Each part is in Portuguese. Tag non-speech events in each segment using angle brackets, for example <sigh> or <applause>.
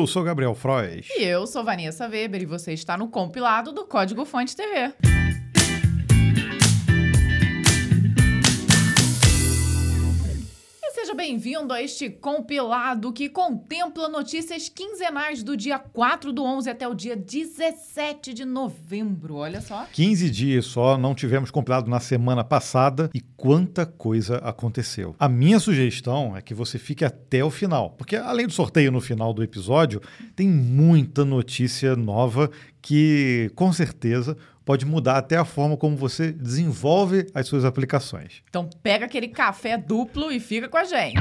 Eu sou Gabriel Frois. E eu sou Vanessa Weber e você está no compilado do Código Fonte TV. Bem-vindo a este compilado que contempla notícias quinzenais do dia 4 do 11 até o dia 17 de novembro. Olha só. 15 dias só, não tivemos compilado na semana passada e quanta coisa aconteceu. A minha sugestão é que você fique até o final, porque além do sorteio no final do episódio, tem muita notícia nova que com certeza pode mudar até a forma como você desenvolve as suas aplicações. Então pega aquele café duplo e fica com a gente.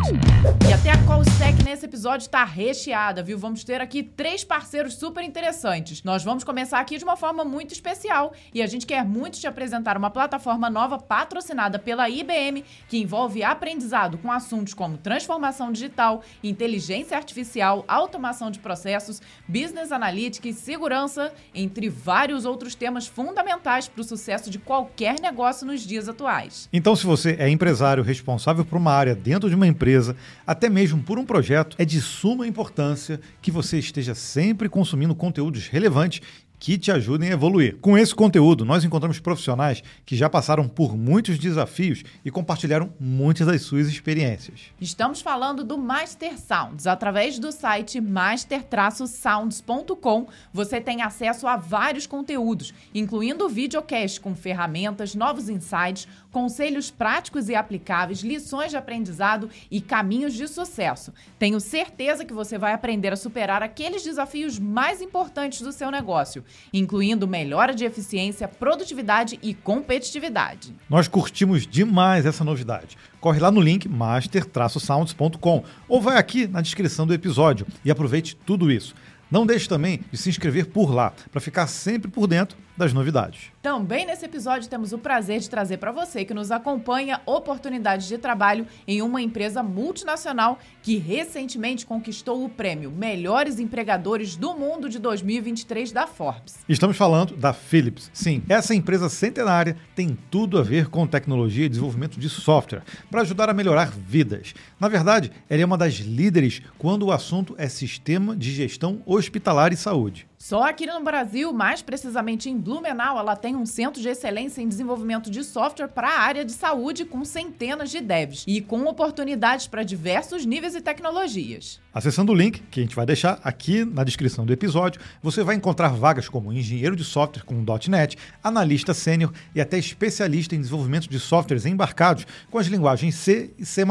E até a Call Stack nesse episódio está recheada, viu? Vamos ter aqui três parceiros super interessantes. Nós vamos começar aqui de uma forma muito especial e a gente quer muito te apresentar uma plataforma nova patrocinada pela IBM que envolve aprendizado com assuntos como transformação digital, inteligência artificial, automação de processos, business analytics, segurança, entre vários outros temas fundamentais fundamentais para o sucesso de qualquer negócio nos dias atuais. Então, se você é empresário responsável por uma área dentro de uma empresa, até mesmo por um projeto, é de suma importância que você esteja sempre consumindo conteúdos relevantes que te ajudem a evoluir. Com esse conteúdo, nós encontramos profissionais que já passaram por muitos desafios e compartilharam muitas das suas experiências. Estamos falando do Master Sounds. Através do site master-sounds.com, você tem acesso a vários conteúdos, incluindo videocast com ferramentas, novos insights, conselhos práticos e aplicáveis, lições de aprendizado e caminhos de sucesso. Tenho certeza que você vai aprender a superar aqueles desafios mais importantes do seu negócio incluindo melhora de eficiência, produtividade e competitividade. Nós curtimos demais essa novidade. Corre lá no link master-sounds.com ou vai aqui na descrição do episódio e aproveite tudo isso. Não deixe também de se inscrever por lá para ficar sempre por dentro das novidades. Também nesse episódio temos o prazer de trazer para você que nos acompanha oportunidades de trabalho em uma empresa multinacional que recentemente conquistou o prêmio Melhores Empregadores do Mundo de 2023 da Forbes. Estamos falando da Philips. Sim, essa empresa centenária tem tudo a ver com tecnologia e desenvolvimento de software para ajudar a melhorar vidas. Na verdade, ela é uma das líderes quando o assunto é sistema de gestão hospitalar e saúde. Só aqui no Brasil, mais precisamente em Blumenau, ela tem um centro de excelência em desenvolvimento de software para a área de saúde com centenas de devs e com oportunidades para diversos níveis e tecnologias. Acessando o link que a gente vai deixar aqui na descrição do episódio, você vai encontrar vagas como engenheiro de software com .NET, analista sênior e até especialista em desenvolvimento de softwares embarcados com as linguagens C e C++,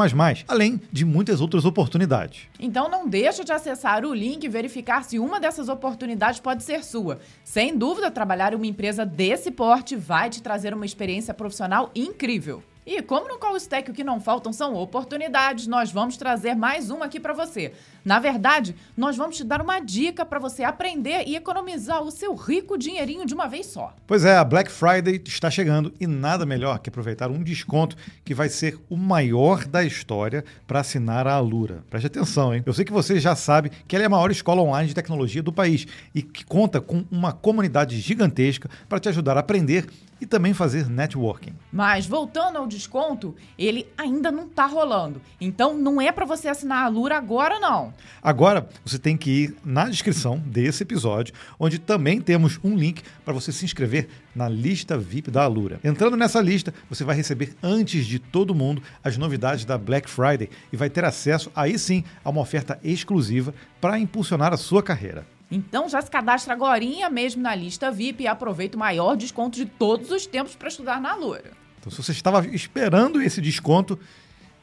além de muitas outras oportunidades. Então não deixa de acessar o link e verificar se uma dessas oportunidades pode ser sua. Sem dúvida, trabalhar em uma empresa desse porte vai te trazer uma experiência profissional incrível. E como no Call Stack o que não faltam são oportunidades, nós vamos trazer mais uma aqui para você. Na verdade, nós vamos te dar uma dica para você aprender e economizar o seu rico dinheirinho de uma vez só. Pois é, a Black Friday está chegando e nada melhor que aproveitar um desconto que vai ser o maior da história para assinar a Alura. Preste atenção, hein? Eu sei que você já sabe que ela é a maior escola online de tecnologia do país e que conta com uma comunidade gigantesca para te ajudar a aprender e também fazer networking. Mas voltando ao desconto, ele ainda não está rolando. Então não é para você assinar a Alura agora não. Agora você tem que ir na descrição desse episódio, onde também temos um link para você se inscrever na lista VIP da Alura. Entrando nessa lista, você vai receber antes de todo mundo as novidades da Black Friday e vai ter acesso aí sim a uma oferta exclusiva para impulsionar a sua carreira. Então já se cadastra agora mesmo na lista VIP e aproveita o maior desconto de todos os tempos para estudar na Alura. Então se você estava esperando esse desconto,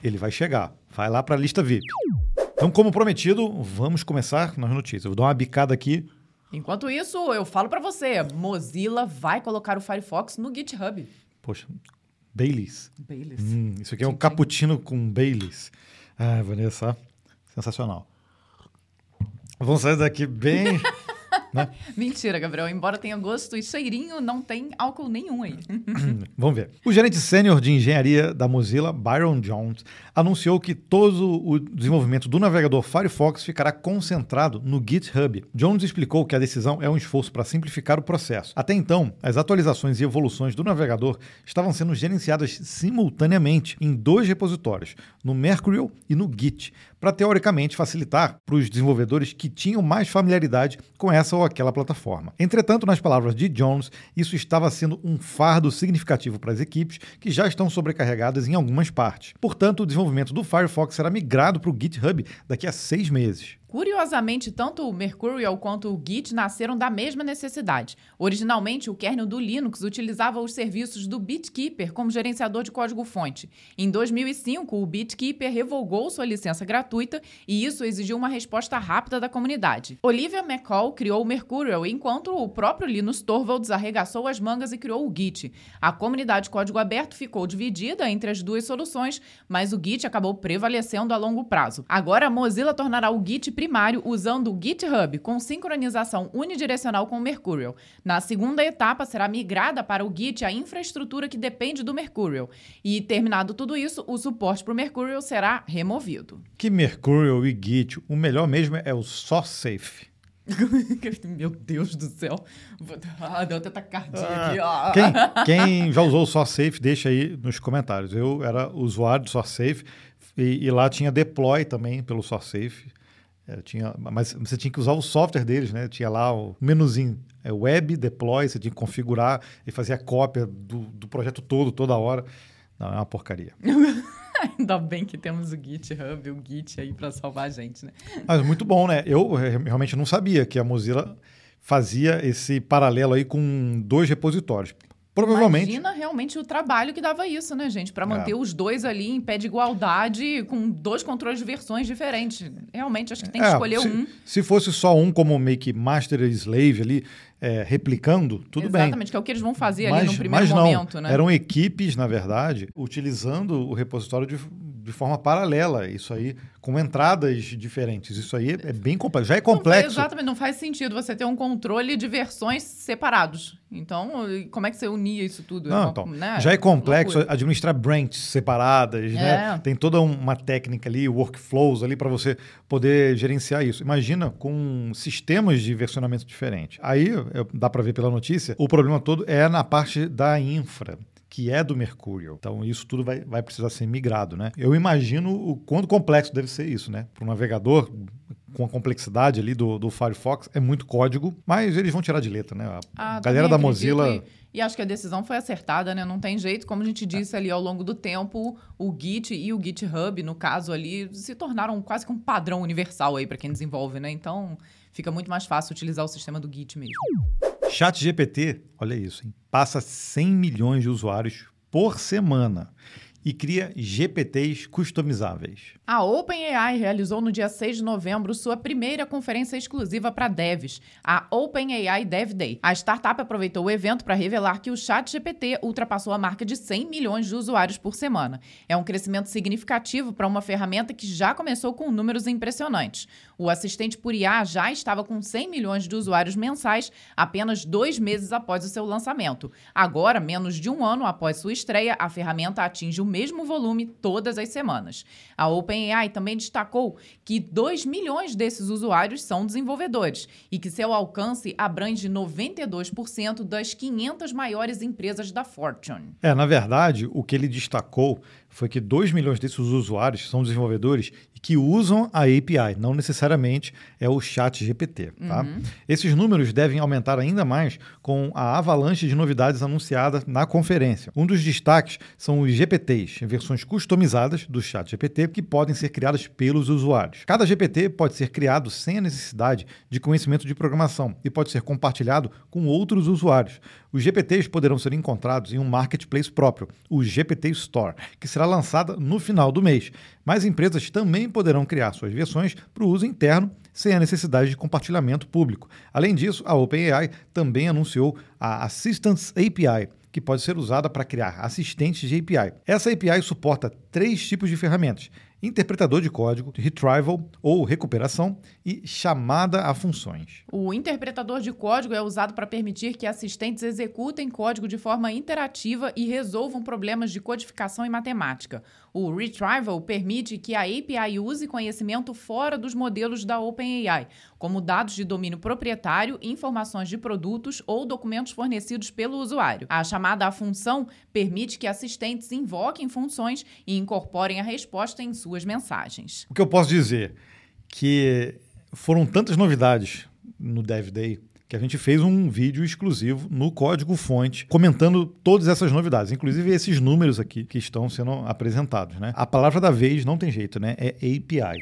ele vai chegar. Vai lá para a lista VIP. Então, como prometido, vamos começar nas notícias. Eu vou dar uma bicada aqui. Enquanto isso, eu falo para você, Mozilla vai colocar o Firefox no GitHub. Poxa, Baileys. Baileys. Hum, isso aqui é um cappuccino com Baileys. Ah, Vanessa, sensacional. Vamos sair daqui bem <laughs> né? <laughs> Mentira, Gabriel. Embora tenha gosto e cheirinho, não tem álcool nenhum aí. <clears throat> Vamos ver. O gerente sênior de engenharia da Mozilla, Byron Jones, anunciou que todo o desenvolvimento do navegador Firefox ficará concentrado no GitHub. Jones explicou que a decisão é um esforço para simplificar o processo. Até então, as atualizações e evoluções do navegador estavam sendo gerenciadas simultaneamente em dois repositórios, no Mercurial e no Git, para teoricamente facilitar para os desenvolvedores que tinham mais familiaridade com essa aquela plataforma. Entretanto, nas palavras de Jones, isso estava sendo um fardo significativo para as equipes que já estão sobrecarregadas em algumas partes. Portanto, o desenvolvimento do Firefox será migrado para o GitHub daqui a seis meses. Curiosamente, tanto o Mercurial quanto o Git nasceram da mesma necessidade. Originalmente, o kernel do Linux utilizava os serviços do BitKeeper como gerenciador de código-fonte. Em 2005, o BitKeeper revogou sua licença gratuita e isso exigiu uma resposta rápida da comunidade. Olivia McCall criou o Mercurial, enquanto o próprio Linus Torvalds arregaçou as mangas e criou o Git. A comunidade de código aberto ficou dividida entre as duas soluções, mas o Git acabou prevalecendo a longo prazo. Agora, a Mozilla tornará o Git primário usando o GitHub com sincronização unidirecional com o Mercurial. Na segunda etapa, será migrada para o Git a infraestrutura que depende do Mercurial. E, terminado tudo isso, o suporte para o Mercurial será removido. Que Mercurial e Git, o melhor mesmo é o SourceSafe. <laughs> Meu Deus do céu. Ah, deu até taquicardia Ah, aqui. ó. Quem, <laughs> quem já usou o SourceSafe, deixa aí nos comentários. Eu era usuário do SourceSafe e, e lá tinha deploy também pelo SourceSafe. É, tinha, mas você tinha que usar o software deles, né? Tinha lá o menuzinho, é, web, deploy, você tinha que configurar e fazer a cópia do, do projeto todo, toda hora. Não, é uma porcaria. <laughs> Ainda bem que temos o GitHub, o Git aí para salvar a gente, né? Mas muito bom, né? Eu re- realmente não sabia que a Mozilla fazia esse paralelo aí com dois repositórios. Provavelmente. Imagina realmente o trabalho que dava isso, né, gente? Para manter É. os dois ali em pé de igualdade, com dois controles de versões diferentes. Realmente, acho que tem que É, escolher se, um. Se fosse só um como meio que master e slave ali, é, replicando, tudo bem. Exatamente, que é o que eles vão fazer ali Mas, no primeiro mas não, momento, né? eram equipes, na verdade, utilizando o repositório de, de forma paralela. Isso aí, com entradas diferentes. Isso aí é bem complexo. Já é Não complexo. exatamente, não faz sentido você ter um controle de versões separados. Então, como é que você unia isso tudo? Não, uma- então, né? já é complexo Loucura. administrar branches separadas, né? É. Tem toda uma técnica ali, workflows ali para você poder gerenciar isso. Imagina com sistemas de versionamento diferentes. Aí, dá para ver pela notícia, o problema todo é na parte da infra que é do Mercurial. Então, isso tudo vai, vai precisar ser migrado, né? Eu imagino o quanto complexo deve ser isso, né? Para um navegador, com a complexidade ali do, do Firefox, é muito código, mas eles vão tirar de letra, né? A Ah, galera da Mozilla... E, e acho que a decisão foi acertada, né? Não tem jeito. Como a gente disse ali ao longo do tempo, o Git e o GitHub, no caso ali, se tornaram quase que um padrão universal aí para quem desenvolve, né? Então fica muito mais fácil utilizar o sistema do Git mesmo. Chat GPT, olha isso, hein? passa 100 milhões de usuários por semana e cria GPTs customizáveis. A OpenAI realizou no dia 6 de novembro sua primeira conferência exclusiva para devs, a OpenAI Dev Day. A startup aproveitou o evento para revelar que o ChatGPT ultrapassou a marca de 100 milhões de usuários por semana. É um crescimento significativo para uma ferramenta que já começou com números impressionantes. O assistente por IA já estava com 100 milhões de usuários mensais apenas dois meses após o seu lançamento. Agora, menos de um ano após sua estreia, a ferramenta atinge o mesmo volume todas as semanas. A OpenAI também destacou que 2 milhões desses usuários são desenvolvedores e que seu alcance abrange 92% das 500 maiores empresas da Fortune. É, na verdade, o que ele destacou foi que 2 milhões desses usuários são desenvolvedores e que usam a API, não necessariamente é o chat GPT. Tá? Esses números devem aumentar ainda mais com a avalanche de novidades anunciadas na conferência. Um dos destaques são os GPTs, versões customizadas do chat GPT, que podem ser criadas pelos usuários. Cada GPT pode ser criado sem a necessidade de conhecimento de programação e pode ser compartilhado com outros usuários. Os GPTs poderão ser encontrados em um marketplace próprio, o GPT Store, que será lançada no final do mês. Mas empresas também poderão criar suas versões para o uso interno sem a necessidade de compartilhamento público. Além disso, a OpenAI também anunciou a Assistance API, que pode ser usada para criar assistentes de API. Essa API suporta três tipos de ferramentas: interpretador de código, retrieval ou recuperação e chamada a funções. O interpretador de código é usado para permitir que assistentes executem código de forma interativa e resolvam problemas de codificação e matemática. O retrieval permite que a API use conhecimento fora dos modelos da OpenAI, como dados de domínio proprietário, informações de produtos ou documentos fornecidos pelo usuário. A chamada a função permite que assistentes invoquem funções e incorporem a resposta em suas mensagens. O que eu posso dizer que foram tantas novidades no Dev Day que a gente fez um vídeo exclusivo no código fonte comentando todas essas novidades, inclusive esses números aqui que estão sendo apresentados, né? A palavra da vez não tem jeito, né? É API.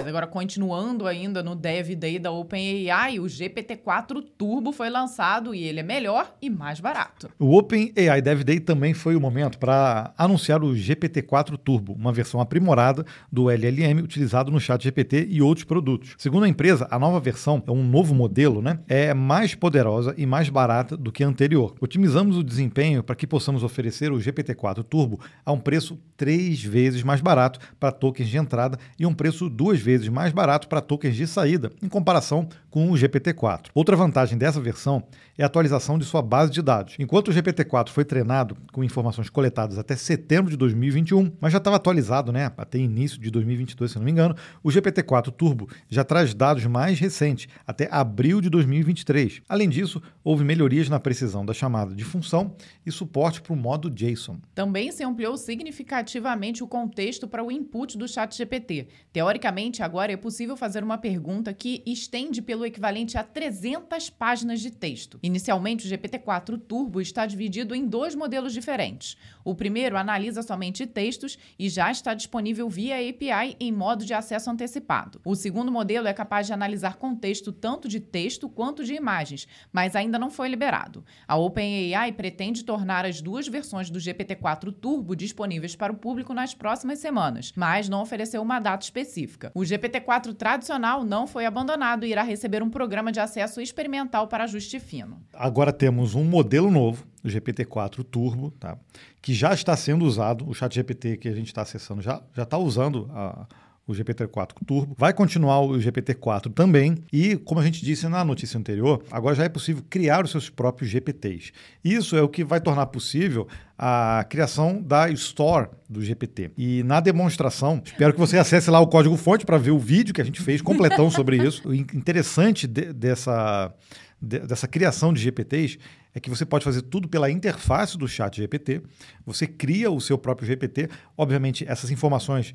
Mas agora, continuando ainda no Dev Day da OpenAI, o GPT-4 Turbo foi lançado e ele é melhor e mais barato. O OpenAI Dev Day também foi o momento para anunciar o GPT-4 Turbo, uma versão aprimorada do LLM utilizado no Chat GPT e outros produtos. Segundo a empresa, a nova versão é um novo modelo, né? É mais poderosa e mais barata do que a anterior. Otimizamos o desempenho para que possamos oferecer o GPT-4 Turbo a um preço três vezes mais barato para tokens de entrada e um preço duas vezes vezes mais barato para tokens de saída, em comparação com o GPT-4. Outra vantagem dessa versão é a atualização de sua base de dados. Enquanto o GPT-4 foi treinado com informações coletadas até setembro de 2021, mas já estava atualizado né, até início de 2022, se não me engano, o GPT-4 Turbo já traz dados mais recentes, até abril de 2023. Além disso, houve melhorias na precisão da chamada de função e suporte para o modo JSON. Também se ampliou significativamente o contexto para o input do ChatGPT. Teoricamente, agora é possível fazer uma pergunta que estende pelo equivalente a 300 páginas de texto. Inicialmente, o GPT-4 Turbo está dividido em dois modelos diferentes. O primeiro analisa somente textos e já está disponível via API em modo de acesso antecipado. O segundo modelo é capaz de analisar contexto tanto de texto quanto de imagens, mas ainda não foi liberado. A OpenAI pretende tornar as duas versões do GPT-4 Turbo disponíveis para o público nas próximas semanas, mas não ofereceu uma data específica. O GPT-4 tradicional não foi abandonado e irá receber um programa de acesso experimental para ajuste fino. Agora temos um modelo novo, o GPT-4 Turbo, tá? que já está sendo usado. O chat GPT que a gente está acessando já está usando a o GPT-4 Turbo. Vai continuar o GPT-4 também. E, como a gente disse na notícia anterior, agora já é possível criar os seus próprios GPTs. Isso é o que vai tornar possível a criação da Store do GPT. E na demonstração, espero que você acesse lá o código-fonte para ver o vídeo que a gente fez completão <laughs> sobre isso. O interessante de, dessa, de, dessa criação de GPTs é que você pode fazer tudo pela interface do chat GPT. Você cria o seu próprio GPT. Obviamente, essas informações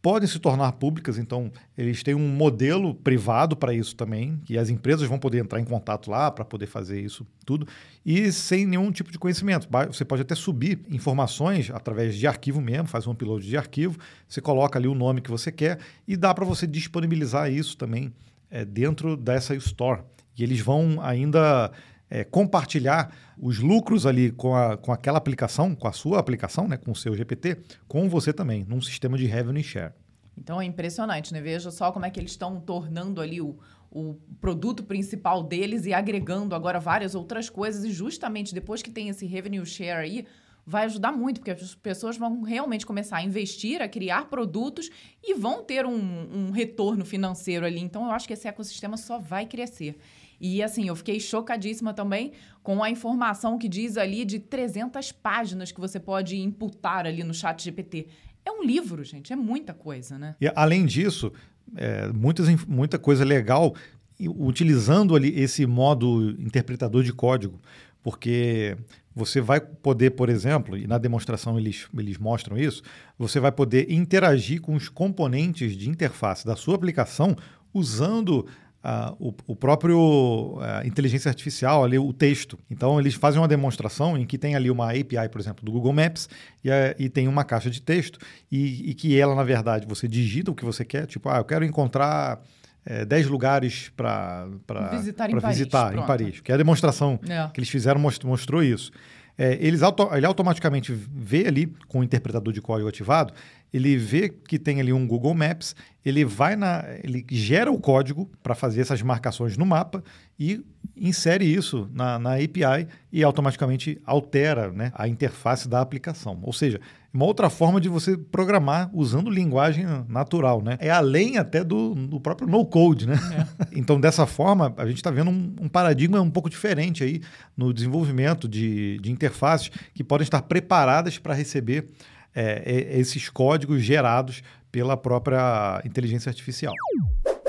podem se tornar públicas, então eles têm um modelo privado para isso também, que as empresas vão poder entrar em contato lá para poder fazer isso tudo, e sem nenhum tipo de conhecimento. Você pode até subir informações através de arquivo mesmo, faz um upload de arquivo, você coloca ali o nome que você quer e dá para você disponibilizar isso também é, dentro dessa store. E eles vão ainda é, compartilhar os lucros ali com, a, com aquela aplicação, com a sua aplicação, né, com o seu GPT, com você também, num sistema de revenue share. Então é impressionante, né? Veja só como é que eles estão tornando ali o, o produto principal deles e agregando agora várias outras coisas. E justamente depois que tem esse revenue share aí, vai ajudar muito, porque as pessoas vão realmente começar a investir, a criar produtos e vão ter um, um retorno financeiro ali. Então eu acho que esse ecossistema só vai crescer. E assim, eu fiquei chocadíssima também com a informação que diz ali de 300 páginas que você pode imputar ali no chat GPT. É um livro, gente, é muita coisa, né? E além disso, é, muitas, muita coisa legal utilizando ali esse modo interpretador de código, porque você vai poder, por exemplo, e na demonstração eles, eles mostram isso, você vai poder interagir com os componentes de interface da sua aplicação usando O, o, próprio uh, inteligência artificial, ali, o texto. Então, eles fazem uma demonstração em que tem ali uma API, por exemplo, do Google Maps e, uh, e tem uma caixa de texto e, e, que ela, na verdade, você digita o que você quer, tipo, ah, eu quero encontrar é, 10 lugares para visitar, em, visitar Paris, em Paris. Que é a demonstração é. que eles fizeram mostrou, mostrou isso. É, eles auto, ele automaticamente vê ali, com o interpretador de código ativado, ele vê que tem ali um Google Maps, ele vai na. ele gera o código para fazer essas marcações no mapa e, insere isso na, na API e automaticamente altera né, a interface da aplicação. Ou seja, uma outra forma de você programar usando linguagem natural, né? É além até do, do próprio no-code, né? É. <laughs> então, dessa forma, a gente está vendo um, um, paradigma um pouco diferente aí no desenvolvimento de, de interfaces que podem estar preparadas para receber é, esses códigos gerados pela própria inteligência artificial.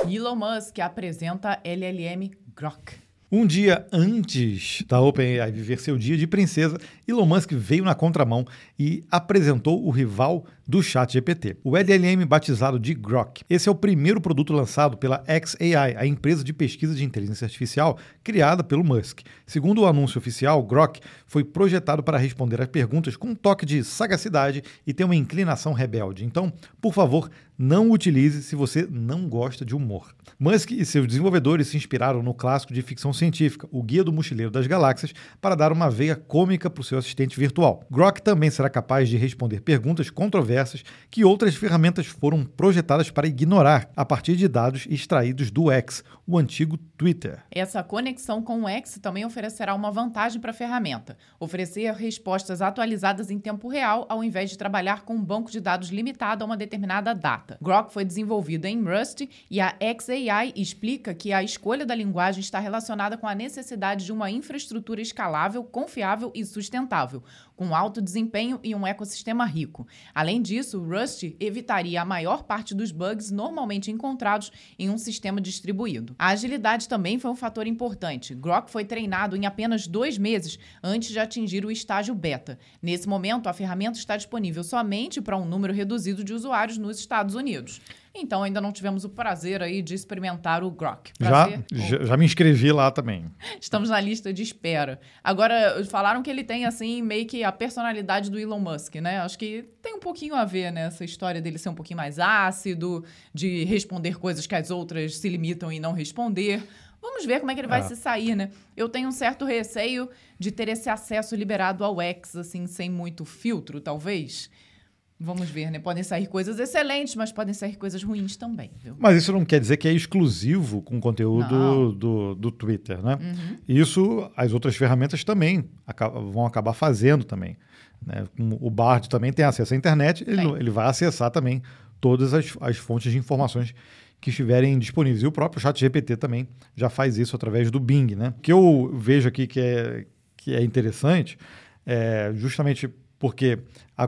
Elon Musk apresenta LLM Grok. Um dia antes da OpenAI viver seu dia de princesa, Elon Musk veio na contramão e apresentou o rival do ChatGPT, o LLM batizado de Grok. Esse é o primeiro produto lançado pela XAI, a empresa de pesquisa de inteligência artificial criada pelo Musk. Segundo o anúncio oficial, Grok foi projetado para responder às perguntas com um toque de sagacidade e tem uma inclinação rebelde. Então, por favor, não utilize se você não gosta de humor. Musk e seus desenvolvedores se inspiraram no clássico de ficção científica, O Guia do Mochileiro das Galáxias, para dar uma veia cômica para o seu assistente virtual. Grok também será capaz de responder perguntas controversas que outras ferramentas foram projetadas para ignorar a partir de dados extraídos do X, o antigo Twitter. Essa conexão com o X também oferecerá uma vantagem para a ferramenta: oferecer respostas atualizadas em tempo real ao invés de trabalhar com um banco de dados limitado a uma determinada data. Grok foi desenvolvido em Rust e a XAI explica que a escolha da linguagem está relacionada com a necessidade de uma infraestrutura escalável, confiável e sustentável, sustentável com alto desempenho e um ecossistema rico. Além disso, Rust evitaria a maior parte dos bugs normalmente encontrados em um sistema distribuído. A agilidade também foi um fator importante. Grok foi treinado em apenas dois meses antes de atingir o estágio beta. Nesse momento, a ferramenta está disponível somente para um número reduzido de usuários nos Estados Unidos. Então ainda não tivemos o prazer aí de experimentar o Grok. Já, já, já, me inscrevi lá também. Estamos na lista de espera. Agora, falaram que ele tem, assim, meio que a personalidade do Elon Musk, né? Acho que tem um pouquinho a ver, né? Essa história dele ser um pouquinho mais ácido, de responder coisas que as outras se limitam em não responder. Vamos ver como é que ele vai é. se sair, né? Eu tenho um certo receio de ter esse acesso liberado ao X, assim, sem muito filtro, talvez. Vamos ver, né? Podem sair coisas excelentes, mas podem sair coisas ruins também, viu? Mas isso não quer dizer que é exclusivo com o conteúdo do, do Twitter, né? Uhum. Isso as outras ferramentas também vão acabar fazendo também. Né? O Bard também tem acesso à internet, ele, ele vai acessar também todas as, as fontes de informações que estiverem disponíveis. E o próprio chat GPT também já faz isso através do Bing, né? O que eu vejo aqui que é, que é interessante é justamente porque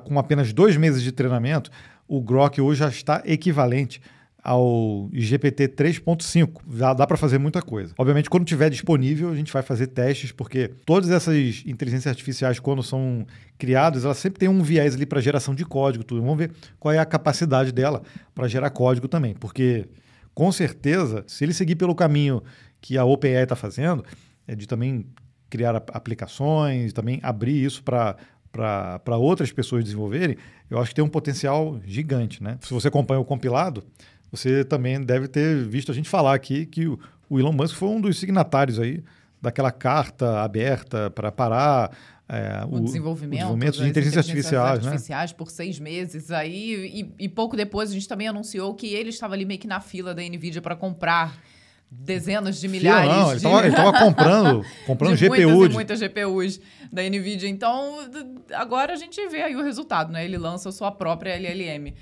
com apenas dois meses de treinamento, o Grok hoje já está equivalente ao GPT 3.5. Já dá para fazer muita coisa. Obviamente, quando tiver disponível, a gente vai fazer testes, porque todas essas inteligências artificiais, quando são criadas, elas sempre têm um viés ali para geração de código, tudo. Vamos ver qual é a capacidade dela para gerar código também, porque com certeza, se ele seguir pelo caminho que a OpenAI está fazendo, é de também criar aplicações, também abrir isso para para outras pessoas desenvolverem, eu acho que tem um potencial gigante. Né? Se você acompanha o compilado, você também deve ter visto a gente falar aqui que o, o Elon Musk foi um dos signatários aí daquela carta aberta para parar é, o, o, desenvolvimento, o desenvolvimento de inteligência artificiais, artificiais né? por seis meses aí e, e, pouco depois a gente também anunciou que ele estava ali meio que na fila da Nvidia para comprar dezenas de milhares. Não, ele estava <laughs> comprando, comprando de GPU. Muitas, de... muitas GPUs da NVIDIA. Então, agora a gente vê aí o resultado, né? Ele lança a sua própria LLM.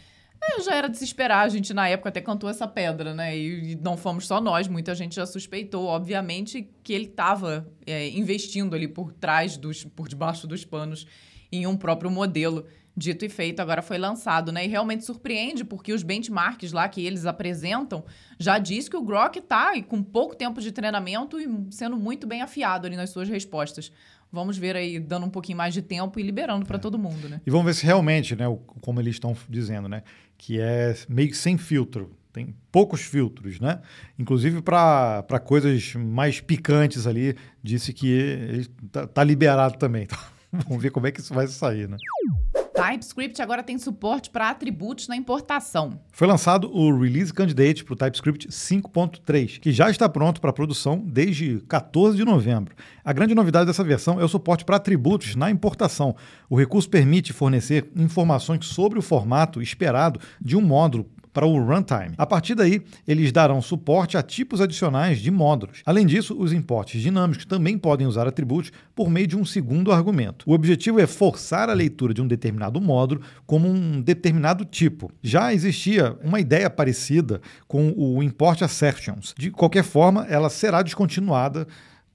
É, já era de se esperar, a gente na época até cantou essa pedra, né? E, e não fomos só nós, muita gente já suspeitou, obviamente, que ele estava é, investindo ali por trás, dos, por debaixo dos panos, em um próprio modelo dito e feito, agora foi lançado, né? E realmente surpreende, porque os benchmarks lá que eles apresentam já diz que o Grok tá com pouco tempo de treinamento e sendo muito bem afiado ali nas suas respostas. Vamos ver aí, dando um pouquinho mais de tempo e liberando para é. todo mundo, né? E vamos ver se realmente, né, como eles estão dizendo, né, que é meio que sem filtro. Tem poucos filtros, né? Inclusive para coisas mais picantes ali, disse que está tá liberado também. <laughs> Então, vamos ver como é que isso vai sair, né? TypeScript agora tem suporte para atributos na importação. Foi lançado o Release Candidate para o TypeScript 5.3, que já está pronto para produção desde 14 de novembro. A grande novidade dessa versão é o suporte para atributos na importação. O recurso permite fornecer informações sobre o formato esperado de um módulo para o runtime. A partir daí, eles darão suporte a tipos adicionais de módulos. Além disso, os importes dinâmicos também podem usar atributos por meio de um segundo argumento. O objetivo é forçar a leitura de um determinado módulo como um determinado tipo. Já existia uma ideia parecida com o import assertions. De qualquer forma, ela será descontinuada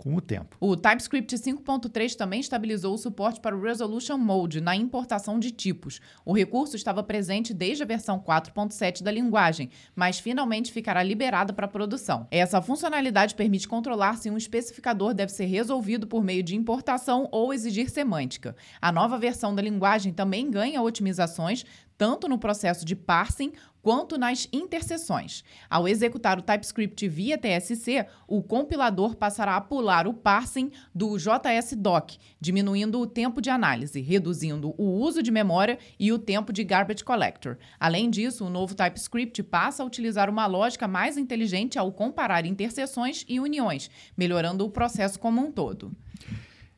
com o tempo. O TypeScript 5.3 também estabilizou o suporte para o Resolution Mode na importação de tipos. O recurso estava presente desde a versão 4.7 da linguagem, mas finalmente ficará liberada para produção. Essa funcionalidade permite controlar se um especificador deve ser resolvido por meio de importação ou exigir semântica. A nova versão da linguagem também ganha otimizações tanto no processo de parsing quanto nas interseções. Ao executar o TypeScript via TSC, o compilador passará a pular o parsing do JSDoc, diminuindo o tempo de análise, reduzindo o uso de memória e o tempo de garbage collector. Além disso, o novo TypeScript passa a utilizar uma lógica mais inteligente ao comparar interseções e uniões, melhorando o processo como um todo.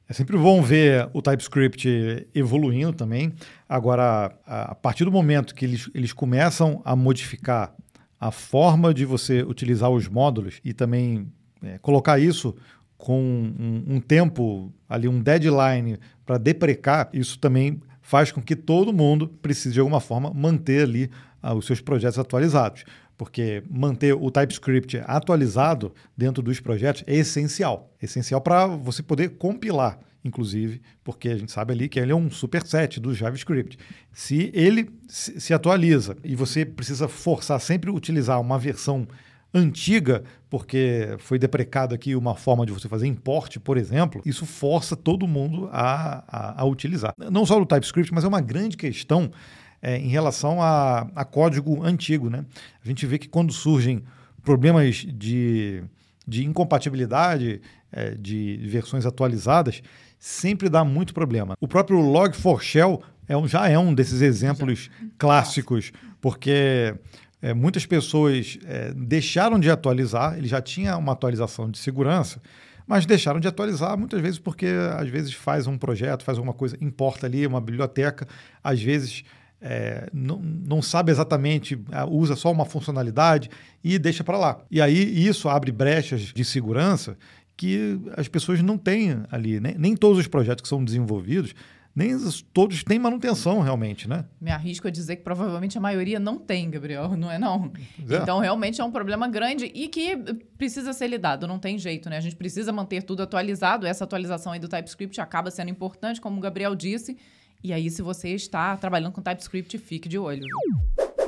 É sempre bom ver o TypeScript evoluindo também. Agora, a partir do momento que eles, eles começam a modificar a forma de você utilizar os módulos e também é, colocar isso com um, um, tempo, ali um deadline para deprecar, isso também faz com que todo mundo precise de alguma forma manter ali ah, os seus projetos atualizados porque manter o TypeScript atualizado dentro dos projetos é essencial. É essencial para você poder compilar, inclusive, porque a gente sabe ali que ele é um superset do JavaScript. Se ele se atualiza e você precisa forçar sempre utilizar uma versão antiga, porque foi deprecado aqui uma forma de você fazer import, por exemplo, isso força todo mundo a, a, a utilizar. Não só o TypeScript, mas é uma grande questão é, em relação a, a, código antigo. Né? A gente vê que quando surgem problemas de, de incompatibilidade é, de versões atualizadas, sempre dá muito problema. O próprio Log4Shell é um, já é um desses exemplos clássicos, porque é, muitas pessoas é, deixaram de atualizar, ele já tinha uma atualização de segurança, mas deixaram de atualizar muitas vezes porque às vezes faz um projeto, faz alguma coisa, importa ali uma biblioteca, às vezes é, não, não, sabe exatamente, é, usa só uma funcionalidade e deixa para lá. E aí isso abre brechas de segurança que as pessoas não têm ali. Nem, nem todos os projetos que são desenvolvidos, nem todos têm manutenção realmente, né? Me arrisco a dizer que provavelmente a maioria não tem, Gabriel, não é não? É. Então realmente é um problema grande e que precisa ser lidado, não tem jeito, né? A gente precisa manter tudo atualizado. Essa atualização aí do TypeScript acaba sendo importante, como o Gabriel disse. E aí, se você está trabalhando com TypeScript, fique de olho.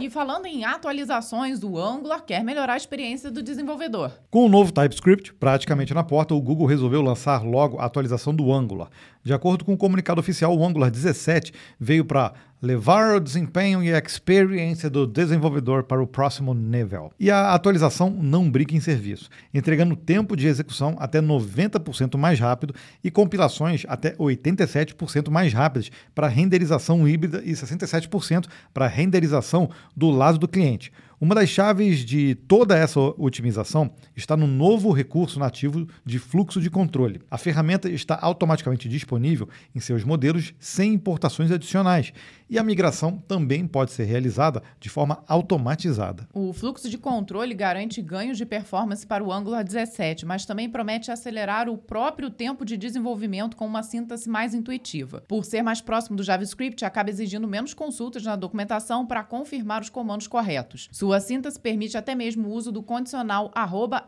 E falando em atualizações, o Angular quer melhorar a experiência do desenvolvedor. Com o novo TypeScript praticamente na porta, o Google resolveu lançar logo a atualização do Angular. De acordo com o comunicado oficial, o Angular 17 veio para levar o desempenho e a experiência do desenvolvedor para o próximo nível. E a atualização não brinca em serviço, entregando tempo de execução até 90% mais rápido e compilações até 87% mais rápidas para renderização híbrida e 67% para renderização do lado do cliente. Uma das chaves de toda essa otimização está no novo recurso nativo de fluxo de controle. A ferramenta está automaticamente disponível em seus modelos sem importações adicionais e a migração também pode ser realizada de forma automatizada. O fluxo de controle garante ganhos de performance para o Angular 17, mas também promete acelerar o próprio tempo de desenvolvimento com uma síntese mais intuitiva. Por ser mais próximo do JavaScript, acaba exigindo menos consultas na documentação para confirmar os comandos corretos. Sua síntese permite até mesmo o uso do condicional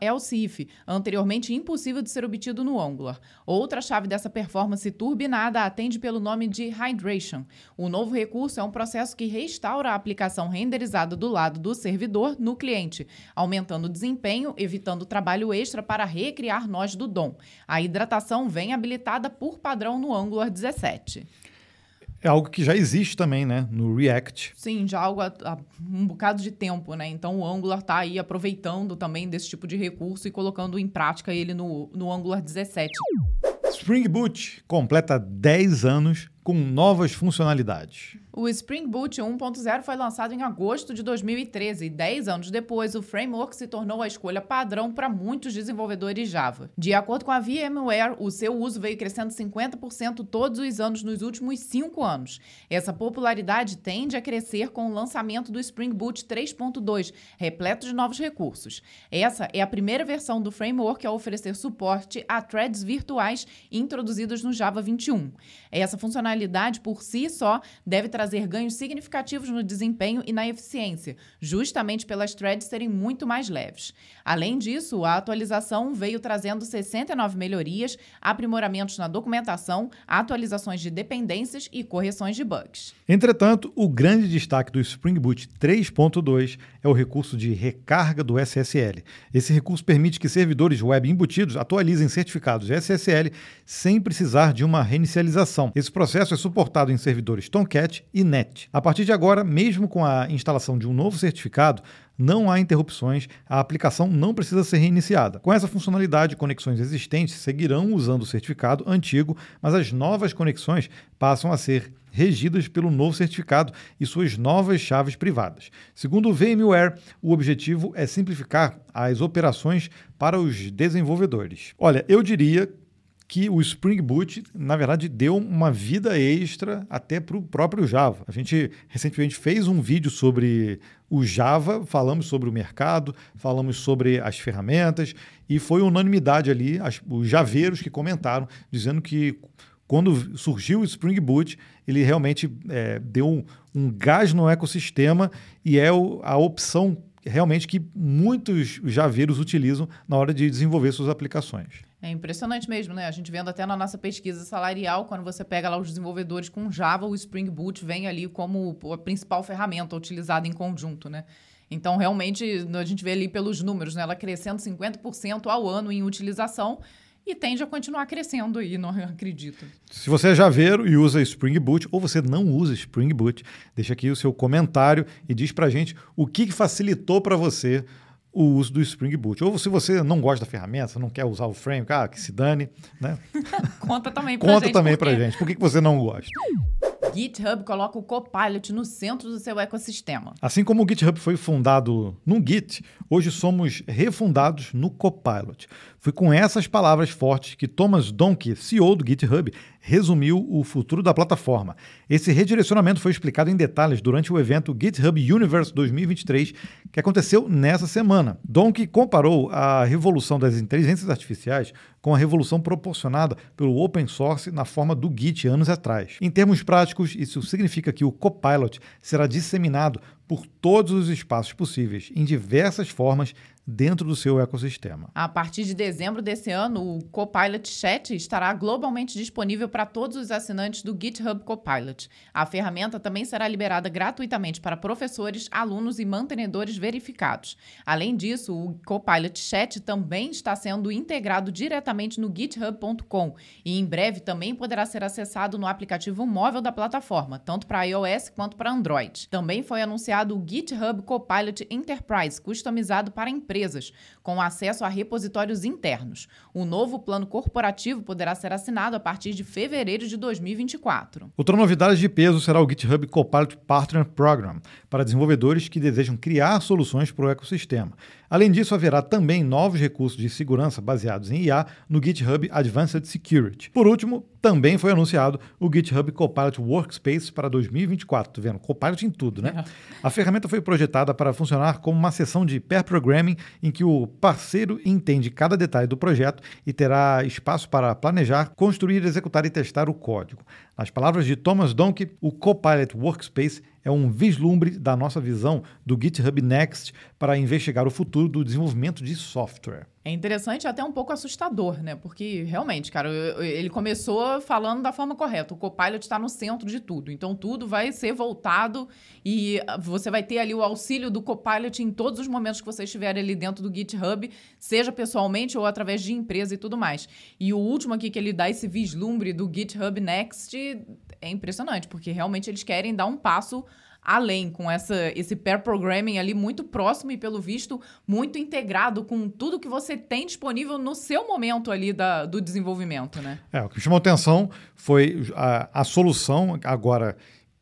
@elseif, anteriormente impossível de ser obtido no Angular. Outra chave dessa performance turbinada atende pelo nome de Hydration. O novo recurso recurso é um processo que restaura a aplicação renderizada do lado do servidor no cliente, aumentando o desempenho, evitando trabalho extra para recriar nós do DOM. A hidratação vem habilitada por padrão no Angular 17. É algo que já existe também, né? No React. Sim, já algo há, há um bocado de tempo, né? Então o Angular está aí aproveitando também desse tipo de recurso e colocando em prática ele no, no Angular 17. Spring Boot completa 10 anos com novas funcionalidades. O Spring Boot 1.0 foi lançado em agosto de 2013 e 10 anos depois, o framework se tornou a escolha padrão para muitos desenvolvedores Java. De acordo com a VMware, o seu uso veio crescendo 50% todos os anos nos últimos 5 anos. Essa popularidade tende a crescer com o lançamento do Spring Boot 3.2, repleto de novos recursos. Essa é a primeira versão do framework a oferecer suporte a threads virtuais introduzidas no Java 21. Essa funcionalidade por si só deve ganhos significativos no desempenho e na eficiência, justamente pelas threads serem muito mais leves. Além disso, a atualização veio trazendo 69 melhorias, aprimoramentos na documentação, atualizações de dependências e correções de bugs. Entretanto, o grande destaque do Spring Boot 3.2 é o recurso de recarga do SSL. Esse recurso permite que servidores web embutidos atualizem certificados SSL sem precisar de uma reinicialização. Esse processo é suportado em servidores Tomcat e NET. A partir de agora, mesmo com a instalação de um novo certificado, não há interrupções, a aplicação não precisa ser reiniciada. Com essa funcionalidade, conexões existentes seguirão usando o certificado antigo, mas as novas conexões passam a ser regidas pelo novo certificado e suas novas chaves privadas. Segundo o VMware, o objetivo é simplificar as operações para os desenvolvedores. Olha, eu diria que o Spring Boot, na verdade, deu uma vida extra até para o próprio Java. A gente recentemente fez um vídeo sobre o Java, falamos sobre o mercado, falamos sobre as ferramentas e foi unanimidade ali, as, os javeiros que comentaram, dizendo que quando surgiu o Spring Boot, ele realmente é, deu um, um, gás no ecossistema e é o, a opção realmente que muitos javeiros utilizam na hora de desenvolver suas aplicações. É impressionante mesmo, né? A gente vendo até na nossa pesquisa salarial, quando você pega lá os desenvolvedores com Java, o Spring Boot vem ali como a principal ferramenta utilizada em conjunto, né? Então, realmente, a gente vê ali pelos números, né? Ela crescendo 50% ao ano em utilização e tende a continuar crescendo aí, não <laughs> acredito. Se você é javeiro e usa Spring Boot, ou você não usa Spring Boot, deixa aqui o seu comentário e diz pra gente o que facilitou para você o uso do Spring Boot. Ou se você não gosta da ferramenta, não quer usar o frame, ah, que se dane, né? <laughs> Conta também pra Conta gente. também pra gente. Por que você não gosta? GitHub coloca o Copilot no centro do seu ecossistema. Assim como o GitHub foi fundado no Git, hoje somos refundados no Copilot. Foi com essas palavras fortes que Thomas Donkey, CEO do GitHub, resumiu o futuro da plataforma. Esse redirecionamento foi explicado em detalhes durante o evento GitHub Universe 2023, que aconteceu nessa semana. Donkey comparou a revolução das inteligências artificiais com a revolução proporcionada pelo open source na forma do Git anos atrás. Em termos práticos, isso significa que o Copilot será disseminado por todos os espaços possíveis, em diversas formas dentro do seu ecossistema. A partir de dezembro desse ano, o Copilot Chat estará globalmente disponível para todos os assinantes do GitHub Copilot. A ferramenta também será liberada gratuitamente para professores, alunos e mantenedores verificados. Além disso, o Copilot Chat também está sendo integrado diretamente no github.com e em breve também poderá ser acessado no aplicativo móvel da plataforma, tanto para iOS quanto para Android. Também foi anunciado o GitHub Copilot Enterprise, customizado para empresas empresas, com acesso a repositórios internos. O novo plano corporativo poderá ser assinado a partir de fevereiro de 2024. Outra novidade de peso será o GitHub Copilot Partner Program, para desenvolvedores que desejam criar soluções para o ecossistema. Além disso, haverá também novos recursos de segurança baseados em IA no GitHub Advanced Security. Por último, também foi anunciado o GitHub Copilot Workspace para 2024. Tô vendo? Copilot em tudo, né? É. A ferramenta foi projetada para funcionar como uma sessão de pair programming em que o parceiro entende cada detalhe do projeto e terá espaço para planejar, construir, executar e testar o código. Nas palavras de Thomas Donkey, o Copilot Workspace é um vislumbre da nossa visão do GitHub Next para investigar o futuro do desenvolvimento de software. É interessante até um pouco assustador, né? Porque realmente, cara, ele começou falando da forma correta. O Copilot está no centro de tudo. Então tudo vai ser voltado e você vai ter ali o auxílio do Copilot em todos os momentos que você estiver ali dentro do GitHub, seja pessoalmente ou através de empresa e tudo mais. E o último aqui que ele dá esse vislumbre do GitHub Next é impressionante, porque realmente eles querem dar um passo além, com essa, esse pair programming ali muito próximo e, pelo visto, muito integrado com tudo que você tem disponível no seu momento ali da, do desenvolvimento, né? É, o que me chamou atenção foi a, a solução agora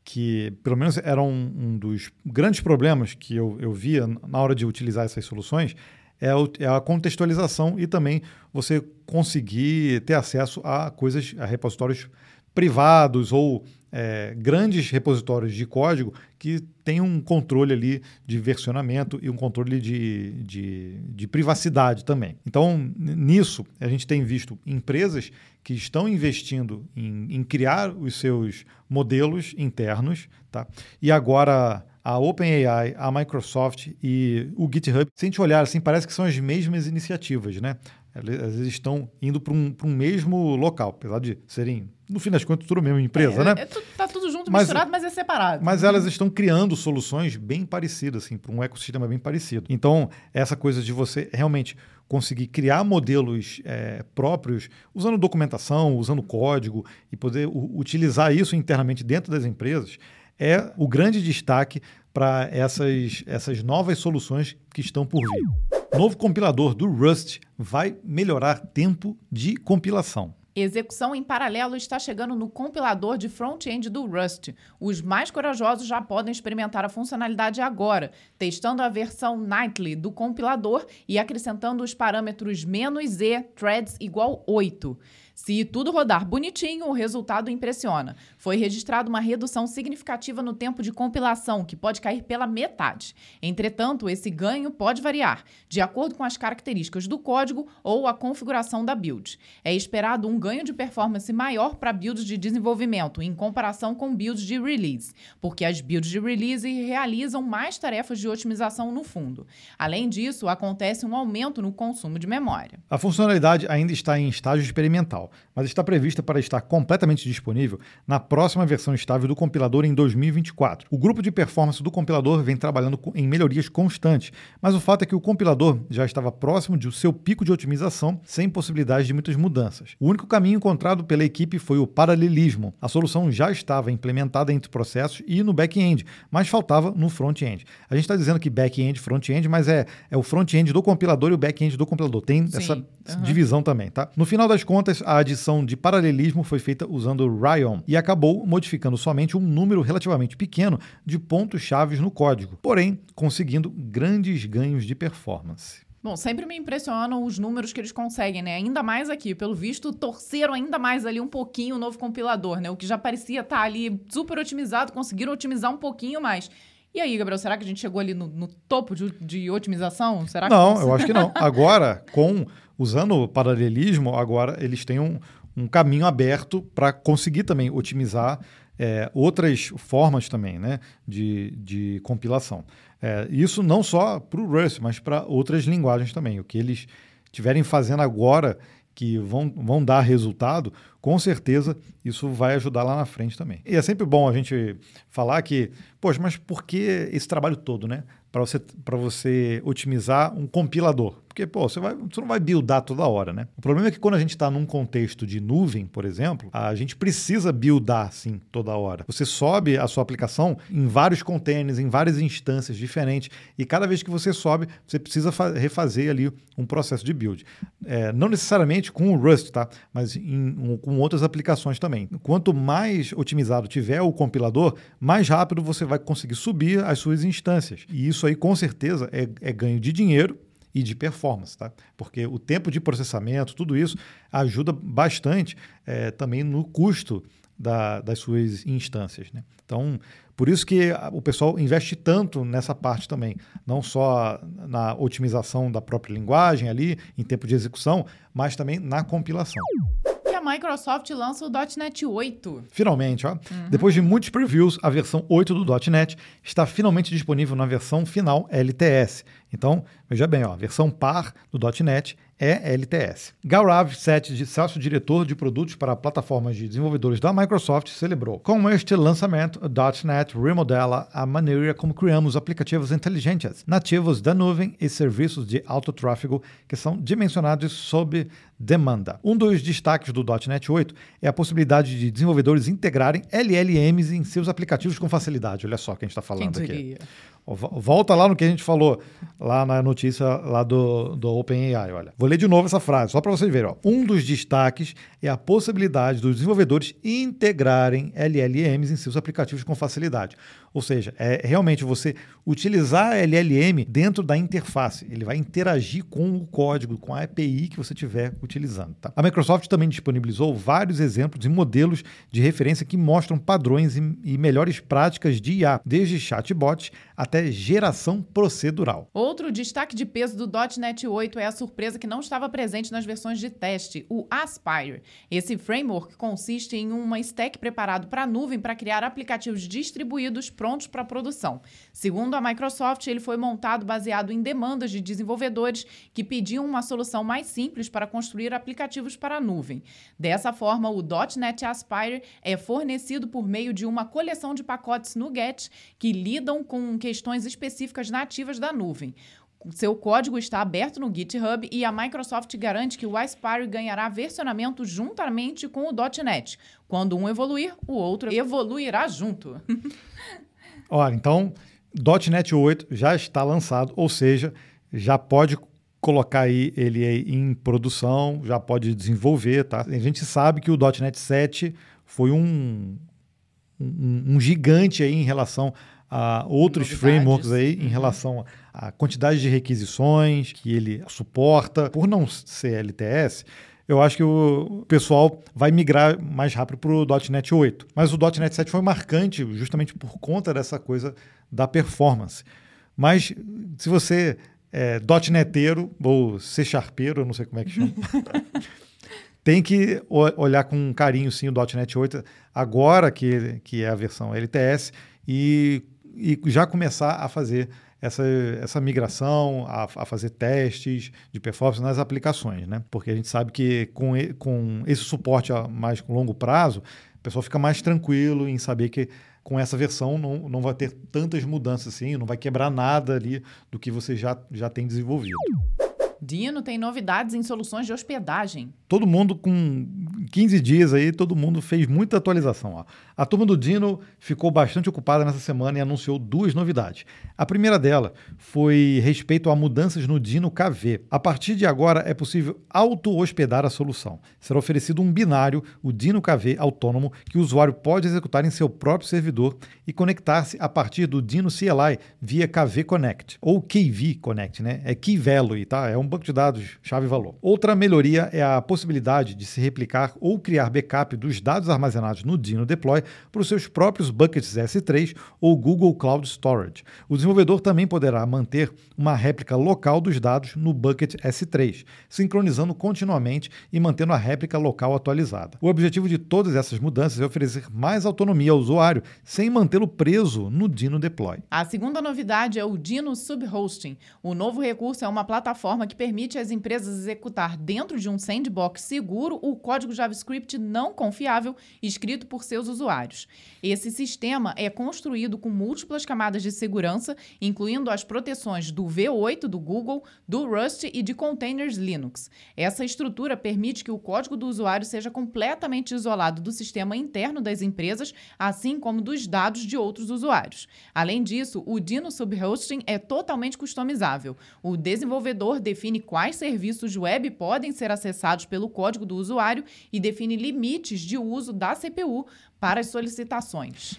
que, pelo menos, era um, um dos grandes problemas que eu, eu via na hora de utilizar essas soluções, é, é, a contextualização e também você conseguir ter acesso a coisas, a repositórios privados ou é, grandes repositórios de código que têm um controle ali de versionamento e um controle de, de, de, privacidade também. Então, nisso, a gente tem visto empresas que estão investindo em, em criar os seus modelos internos, tá? e agora a OpenAI, a Microsoft e o GitHub, se a gente olhar assim, parece que são as mesmas iniciativas, né? Elas estão indo para um, um mesmo local, apesar de serem, no fim das contas, tudo a mesma empresa, é, né? É, tá tudo junto, mas, misturado, mas é separado. Mas elas estão criando soluções bem parecidas, assim, para um ecossistema bem parecido. Então, essa coisa de você realmente conseguir criar modelos é, próprios, usando documentação, usando código e poder utilizar isso internamente dentro das empresas, é o grande destaque para essas, essas novas soluções que estão por vir. Novo compilador do Rust vai melhorar tempo de compilação. Execução em paralelo está chegando no compilador de front-end do Rust. Os mais corajosos já podem experimentar a funcionalidade agora, testando a versão nightly do compilador e acrescentando os parâmetros "-e", threads igual 8. Se tudo rodar bonitinho, o resultado impressiona. Foi registrada uma redução significativa no tempo de compilação, que pode cair pela metade. Entretanto, esse ganho pode variar, de acordo com as características do código ou a configuração da build. É esperado um ganho de performance maior para builds de desenvolvimento, em comparação com builds de release, porque as builds de release realizam mais tarefas de otimização no fundo. Além disso, acontece um aumento no consumo de memória. A funcionalidade ainda está em estágio experimental mas está prevista para estar completamente disponível na próxima versão estável do compilador em 2024. O grupo de performance do compilador vem trabalhando em melhorias constantes, mas o fato é que o compilador já estava próximo de seu pico de otimização, sem possibilidade de muitas mudanças. O único caminho encontrado pela equipe foi o paralelismo. A solução já estava implementada entre processos e no back-end, mas faltava no front-end. A gente está dizendo que back-end, front-end, mas é, é o front-end do compilador e o back-end do compilador. Tem Sim. essa uhum. divisão também, tá? No final das contas, a adição de paralelismo foi feita usando o Ryon e acabou modificando somente um número relativamente pequeno de pontos-chave no código, porém conseguindo grandes ganhos de performance. Bom, sempre me impressionam os números que eles conseguem, né? Ainda mais aqui, pelo visto, torceram ainda mais ali um pouquinho o novo compilador, né? O que já parecia estar tá ali super otimizado, conseguiram otimizar um pouquinho mais. E aí, Gabriel, será que a gente chegou ali no, no topo de, de, otimização? Será não, eu acho que não. <laughs> Agora, com usando o paralelismo, agora eles têm um, um caminho aberto para conseguir também otimizar é, outras formas também né, de, de compilação. É, isso não só para o Rust, mas para outras linguagens também. O que eles estiverem fazendo agora que vão, vão dar resultado, com certeza isso vai ajudar lá na frente também. E é sempre bom a gente falar que, poxa, mas por que esse trabalho todo, né? Para você, você otimizar um compilador. Porque, pô, você, vai, você não vai buildar toda hora, né? O problema é que quando a gente está num contexto de nuvem, por exemplo, a gente precisa buildar, sim, toda hora. Você sobe a sua aplicação em vários containers, em várias instâncias diferentes, e cada vez que você sobe, você precisa refazer ali um processo de build. É, não necessariamente com o Rust, tá? Mas em, um, com outras aplicações também. Quanto mais otimizado tiver o compilador, mais rápido você vai conseguir subir as suas instâncias. E isso aí, com certeza, é, é ganho de dinheiro e de performance, tá? Porque o tempo de processamento, tudo isso ajuda bastante é, também no custo da, das suas instâncias, né? Então, por isso que o pessoal investe tanto nessa parte também, não só na otimização da própria linguagem ali, em tempo de execução, mas também na compilação. Microsoft lança o .NET 8. Finalmente, ó. Uhum. Depois de muitos previews, a versão 8 do .NET está finalmente disponível na versão final LTS. Então, veja bem, ó, a versão par do .NET é LTS. Gaurav Seth, de sócio-diretor de produtos para plataformas de desenvolvedores da Microsoft, celebrou. Com este lançamento, o .NET remodela a maneira como criamos aplicativos inteligentes, nativos da nuvem e serviços de alto tráfego que são dimensionados sob demanda. Um dos destaques do .NET 8 é a possibilidade de desenvolvedores integrarem LLMs em seus aplicativos com facilidade. Olha só o que a gente está falando aqui. Volta lá no que a gente falou lá na notícia lá do, do OpenAI, olha. Vou ler de novo essa frase, só para vocês verem. Ó. Um dos destaques é a possibilidade dos desenvolvedores integrarem LLMs em seus aplicativos com facilidade. Ou seja, é realmente você utilizar LLM dentro da interface. Ele vai interagir com o código, com a API que você estiver utilizando. Tá? A Microsoft também disponibilizou vários exemplos e modelos de referência que mostram padrões e, e melhores práticas de IA, desde chatbots até geração procedural. Outro destaque de peso do .NET 8 é a surpresa que não estava presente nas versões de teste, o Aspire. Esse framework consiste em uma stack preparado para a nuvem para criar aplicativos distribuídos prontos para produção. Segundo a Microsoft, ele foi montado baseado em demandas de desenvolvedores que pediam uma solução mais simples para construir aplicativos para a nuvem. Dessa forma, o .NET Aspire é fornecido por meio de uma coleção de pacotes NuGet que lidam com questões específicas nativas da nuvem. Seu código está aberto no GitHub e a Microsoft garante que o Aspire ganhará versionamento juntamente com o .NET. Quando um evoluir, o outro evoluirá junto. <laughs> Olha, então, .NET 8 já está lançado, ou seja, já pode colocar aí ele aí em produção, já pode desenvolver, tá? A gente sabe que o .NET 7 foi um, um, um gigante aí em relação a outros Novidades. frameworks aí, uhum. em relação à quantidade de requisições que ele suporta. Por não ser LTS, eu acho que o pessoal vai migrar mais rápido para o .NET 8. Mas o .NET 7 foi marcante justamente por conta dessa coisa da performance. Mas se você é .NETeiro ou C Sharpeiro, eu não sei como é que chama, <laughs> tem que olhar com carinho sim o .NET 8 agora que, que é a versão LTS e, e já começar a fazer essa, essa migração, a, a, fazer testes de performance nas aplicações, né? Porque a gente sabe que com, com esse suporte a mais longo prazo, o pessoal fica mais tranquilo em saber que com essa versão não, não vai ter tantas mudanças assim, não vai quebrar nada ali do que você já, já tem desenvolvido. Dino tem novidades em soluções de hospedagem. Todo mundo com 15 dias aí, todo mundo fez muita atualização. Ó. A turma do Dino ficou bastante ocupada nessa semana e anunciou duas novidades. A primeira dela foi respeito a mudanças no Dino KV. A partir de agora é possível auto-hospedar a solução. Será oferecido um binário, o Dino KV autônomo, que o usuário pode executar em seu próprio servidor e conectar-se a partir do Dino CLI via KV Connect, ou KV Connect, né? É Key Value, tá? É um banco de dados chave-valor. Outra melhoria é a possibilidade de se replicar ou criar backup dos dados armazenados no Dino Deploy para os seus próprios buckets S3 ou Google Cloud Storage. O desenvolvedor também poderá manter uma réplica local dos dados no bucket S3, sincronizando continuamente e mantendo a réplica local atualizada. O objetivo de todas essas mudanças é oferecer mais autonomia ao usuário sem mantê-lo preso no Dino Deploy. A segunda novidade é o Dino Subhosting. O novo recurso é uma plataforma que permite às empresas executar dentro de um sandbox seguro o código JavaScript não confiável escrito por seus usuários. Esse sistema é construído com múltiplas camadas de segurança, incluindo as proteções do V8 do Google, do Rust e de containers Linux. Essa estrutura permite que o código do usuário seja completamente isolado do sistema interno das empresas, assim como dos dados de outros usuários. Além disso, o Dino Subhosting é totalmente customizável. O desenvolvedor define quais serviços web podem ser acessados pelo código do usuário e define limites de uso da CPU para as solicitações.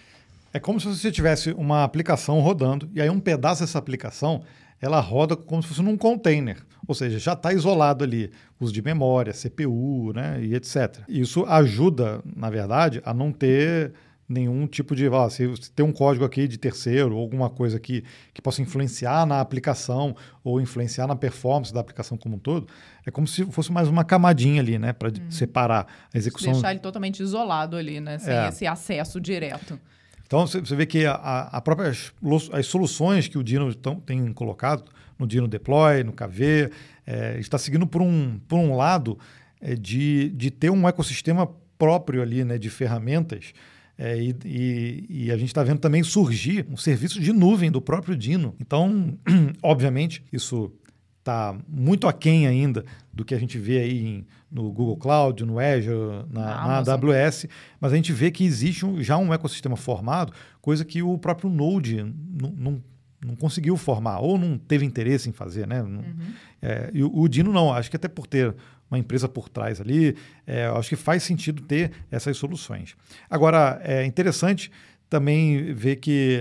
É como se você tivesse uma aplicação rodando e aí um pedaço dessa aplicação ela roda como se fosse num container, ou seja, já está isolado ali uso de memória, CPU, né, e etc. Isso ajuda, na verdade, a não ter nenhum tipo de. Ó, se tem um código aqui de terceiro ou alguma coisa que, que possa influenciar na aplicação ou influenciar na performance da aplicação como um todo, é como se fosse mais uma camadinha ali, né? Para uhum. separar a execução. Deixar ele totalmente isolado ali, né? Sem é. esse acesso direto. Então você vê que a, a própria, as soluções que o Dino tão, tem colocado no Dino Deploy, no KV, é, está seguindo por um, por um lado é, de, de ter um ecossistema próprio ali, né, de ferramentas. É, e, e, e, a gente está vendo também surgir um serviço de nuvem do próprio Dino. Então, <clears throat> obviamente, isso está muito aquém ainda do que a gente vê aí em, no Google Cloud, no Azure, na, na AWS, mas a gente vê que existe um, já um ecossistema formado, coisa que o próprio Node não, não conseguiu formar ou não teve interesse em fazer, né? Uhum. É, e o, o, Dino não, acho que até por ter uma empresa por trás ali, é, acho que faz sentido ter essas soluções. Agora, é interessante também ver que,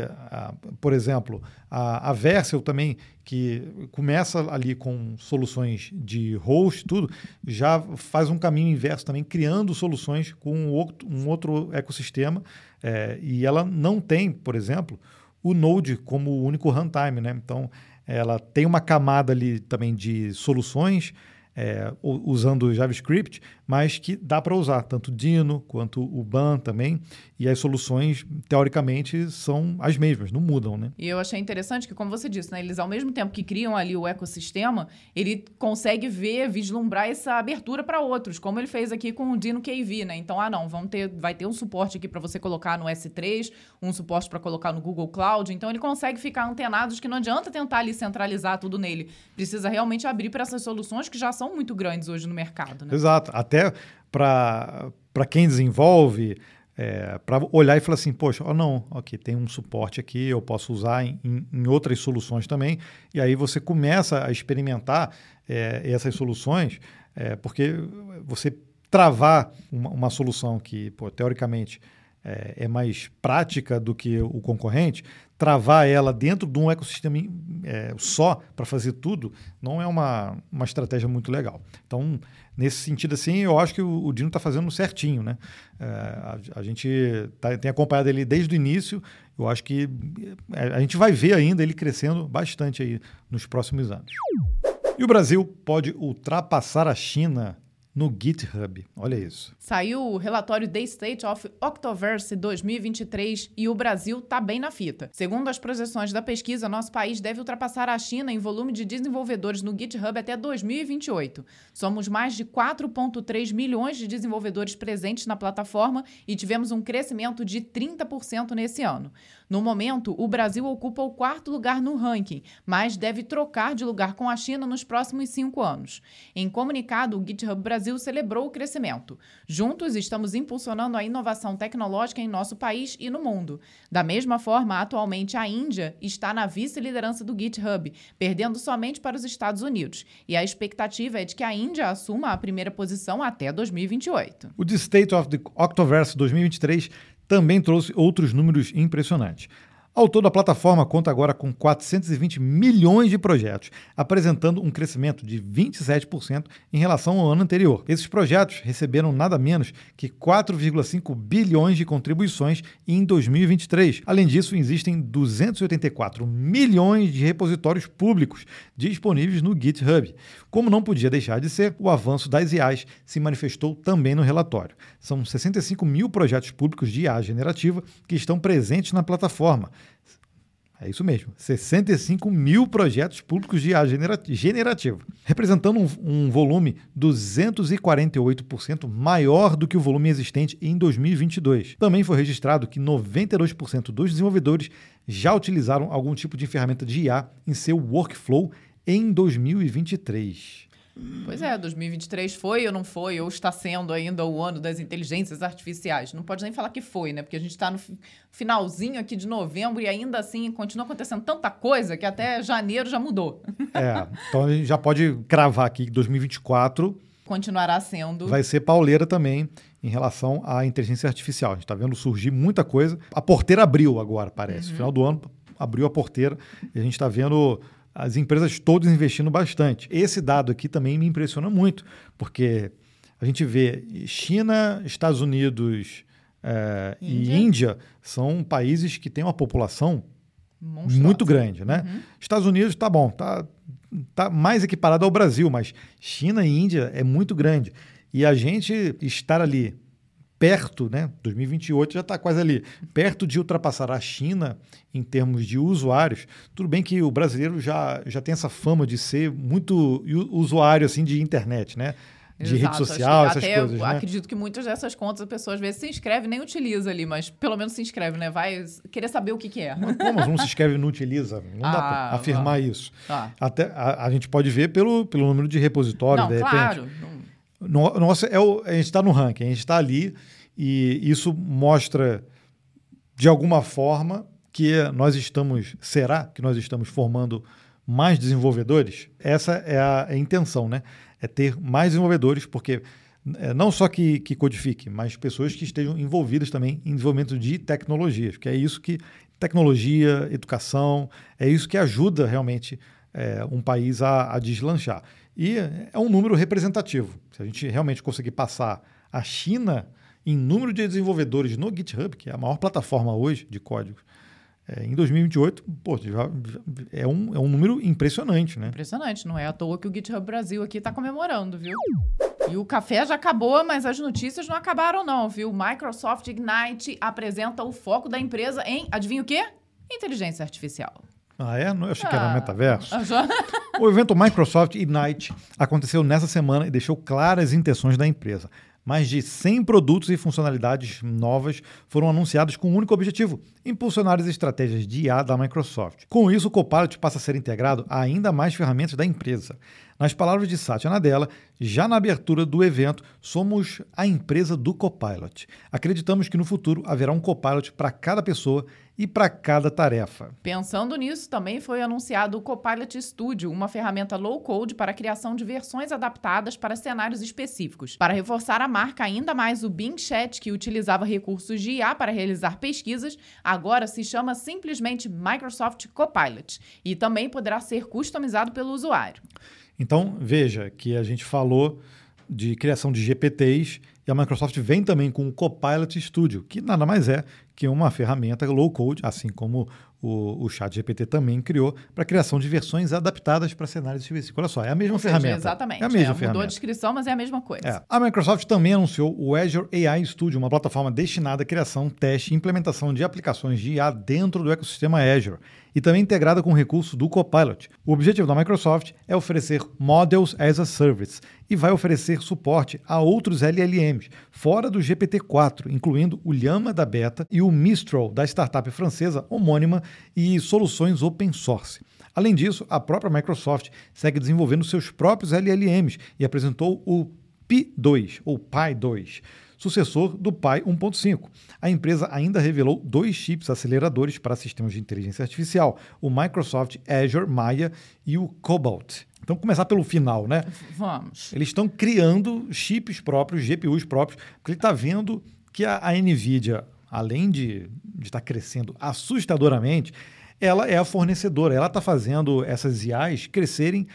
por exemplo, a, a Vercel também, que começa ali com soluções de host, tudo, já faz um caminho inverso também, criando soluções com um outro, um outro ecossistema. É, e ela não tem, por exemplo, o Node como único runtime, né? Então, ela tem uma camada ali também de soluções é, usando JavaScript, mas que dá para usar tanto Dino quanto o BAN também, e as soluções, teoricamente, são as mesmas, não mudam, né? E eu achei interessante que, como você disse, né, eles, ao mesmo tempo que criam ali o ecossistema, ele consegue ver, vislumbrar essa abertura para outros, como ele fez aqui com o Dino KV, né? Então, ah, não, ter, vai ter um suporte aqui para você colocar no S3, um suporte para colocar no Google Cloud, então ele consegue ficar antenados que não adianta tentar ali centralizar tudo nele, precisa realmente abrir para essas soluções que já são muito grandes hoje no mercado, né? Exato, até para quem desenvolve, é, para olhar e falar assim, poxa, oh, não, ok, tem um suporte aqui, eu posso usar em, em, em outras soluções também, e aí você começa a experimentar é, essas soluções, é, porque você travar uma, uma solução que, pô, teoricamente, é, é, mais prática do que o concorrente, travar ela dentro de um ecossistema é, só para fazer tudo não é uma, uma estratégia muito legal. Então, nesse sentido assim, eu acho que o, o Dino está fazendo certinho. Né? É, a, a, gente tá, tem acompanhado ele desde o início, eu acho que é, a gente vai ver ainda ele crescendo bastante aí nos próximos anos. E o Brasil pode ultrapassar a China no GitHub. Olha isso. Saiu o relatório The State of Octoverse 2023 e o Brasil está bem na fita. Segundo as projeções da pesquisa, nosso país deve ultrapassar a China em volume de desenvolvedores no GitHub até 2028. Somos mais de 4,3 milhões de desenvolvedores presentes na plataforma e tivemos um crescimento de 30% nesse ano. No momento, o Brasil ocupa o quarto lugar no ranking, mas deve trocar de lugar com a China nos próximos cinco anos. Em comunicado, o GitHub Brasil celebrou o crescimento. Juntos, estamos impulsionando a inovação tecnológica em nosso país e no mundo. Da mesma forma, atualmente a Índia está na vice-liderança do GitHub, perdendo somente para os Estados Unidos. E a expectativa é de que a Índia assuma a primeira posição até 2028. O The State of the Octoverse 2023 também trouxe outros números impressionantes. Ao todo, a plataforma conta agora com 420 milhões de projetos, apresentando um crescimento de 27% em relação ao ano anterior. Esses projetos receberam nada menos que 4,5 bilhões de contribuições em 2023. Além disso, existem 284 milhões de repositórios públicos disponíveis no GitHub. Como não podia deixar de ser, o avanço das IAs se manifestou também no relatório. São 65 mil projetos públicos de IA generativa que estão presentes na plataforma. É isso mesmo, 65 mil projetos públicos de IA generativa, representando um, um volume 248% maior do que o volume existente em 2022. Também foi registrado que 92% dos desenvolvedores já utilizaram algum tipo de ferramenta de IA em seu workflow em 2023. Pois é, 2023 foi ou não foi, ou está sendo ainda o ano das inteligências artificiais. Não pode nem falar que foi, né? Porque a gente está no finalzinho aqui de novembro e ainda assim continua acontecendo tanta coisa que até janeiro já mudou. É, então a gente já pode cravar aqui que 2024 continuará sendo. Vai ser pauleira também em relação à inteligência artificial. A gente está vendo surgir muita coisa. A porteira abriu agora, parece. Uhum. Final do ano abriu a porteira e a gente está vendo as empresas todas investindo bastante. Esse dado aqui também me impressiona muito, porque a gente vê China, Estados Unidos é, Índia. e Índia são países que têm uma população muito grande, né? Uhum. Estados Unidos tá bom, tá, tá mais equiparado ao Brasil, mas China e Índia é muito grande. E a gente estar ali perto, né? 2028 já está quase ali, perto de ultrapassar a China em termos de usuários. Tudo bem que o brasileiro já, já tem essa fama de ser muito usuário assim de internet, né? de Exato, rede social, essas até coisas. Eu né? acredito que muitas dessas contas a pessoa às vezes se inscreve nem utiliza ali, mas pelo menos se inscreve, né? Vai querer saber o que, que é. Mas como não se inscreve e não utiliza? Não ah, dá para afirmar ah, isso. Ah. Até a, a, gente pode ver pelo, pelo número de repositórios, não, de claro. repente. Não... Nossa, é o, a gente está no ranking, a gente está ali e isso mostra de alguma forma que nós estamos, será que nós estamos formando mais desenvolvedores? Essa é a, é a intenção, né? é ter mais desenvolvedores, porque é, não só que, que codifique, mas pessoas que estejam envolvidas também em desenvolvimento de tecnologias, que é isso que tecnologia, educação, é isso que ajuda realmente é, um país a, a deslanchar. E é um número representativo. Se a gente realmente conseguir passar a China em número de desenvolvedores no GitHub, que é a maior plataforma hoje de código, é, em 2028, pô, já, é, um, é um número impressionante, né? Impressionante, não é à toa que o GitHub Brasil aqui está comemorando, viu? E o café já acabou, mas as notícias não acabaram não, viu? Microsoft Ignite apresenta o foco da empresa em, adivinha o quê? Inteligência artificial. Ah, é? Eu achei ah, que era ah, metaverso. Já... o evento Microsoft Ignite aconteceu nessa semana e deixou claras intenções da empresa. Mais de 100 produtos e funcionalidades novas foram anunciados com um único objetivo: impulsionar as estratégias de IA da Microsoft. Com isso, o Copilot passa a ser integrado a ainda mais ferramentas da empresa. Nas palavras de Satya Nadella, já na abertura do evento, somos a empresa do Copilot. Acreditamos que no futuro haverá um Copilot para cada pessoa e para cada tarefa. Pensando nisso, também foi anunciado o Copilot Studio, uma ferramenta low-code para a criação de versões adaptadas para cenários específicos. Para reforçar a marca ainda mais, o Bing Chat, que utilizava recursos de IA para realizar pesquisas, agora se chama simplesmente Microsoft Copilot e também poderá ser customizado pelo usuário. Então, veja que a gente falou de criação de GPTs e a Microsoft vem também com o Copilot Studio, que nada mais é que uma ferramenta low code, assim como o, o Chat GPT também criou, para criação de versões adaptadas para cenários específicos. Olha só, é a mesma Ou ferramenta. Seja, exatamente. É a mesma é, ferramenta. Mudou a descrição, mas é a mesma coisa. É. A Microsoft também anunciou o Azure AI Studio, uma plataforma destinada à criação, teste e implementação de aplicações de IA dentro do ecossistema Azure e também integrada com o recurso do Copilot. O objetivo da Microsoft é oferecer Models as a Service e vai oferecer suporte a outros LLMs, fora do GPT-4, incluindo o Llama da Beta e o Mistral da startup francesa homônima e soluções open source. Além disso, a própria Microsoft segue desenvolvendo seus próprios LLMs e apresentou o Pi2 ou Pi 2 sucessor do Pi 1.5. A empresa ainda revelou dois chips aceleradores para sistemas de inteligência artificial, o Microsoft Azure Maya e o Cobalt. Então, começar pelo final, né? Vamos. Eles estão criando chips próprios, GPUs próprios, porque ele está vendo que a, a NVIDIA, além de estar tá crescendo assustadoramente, ela é a fornecedora, ela está fazendo essas IAs crescerem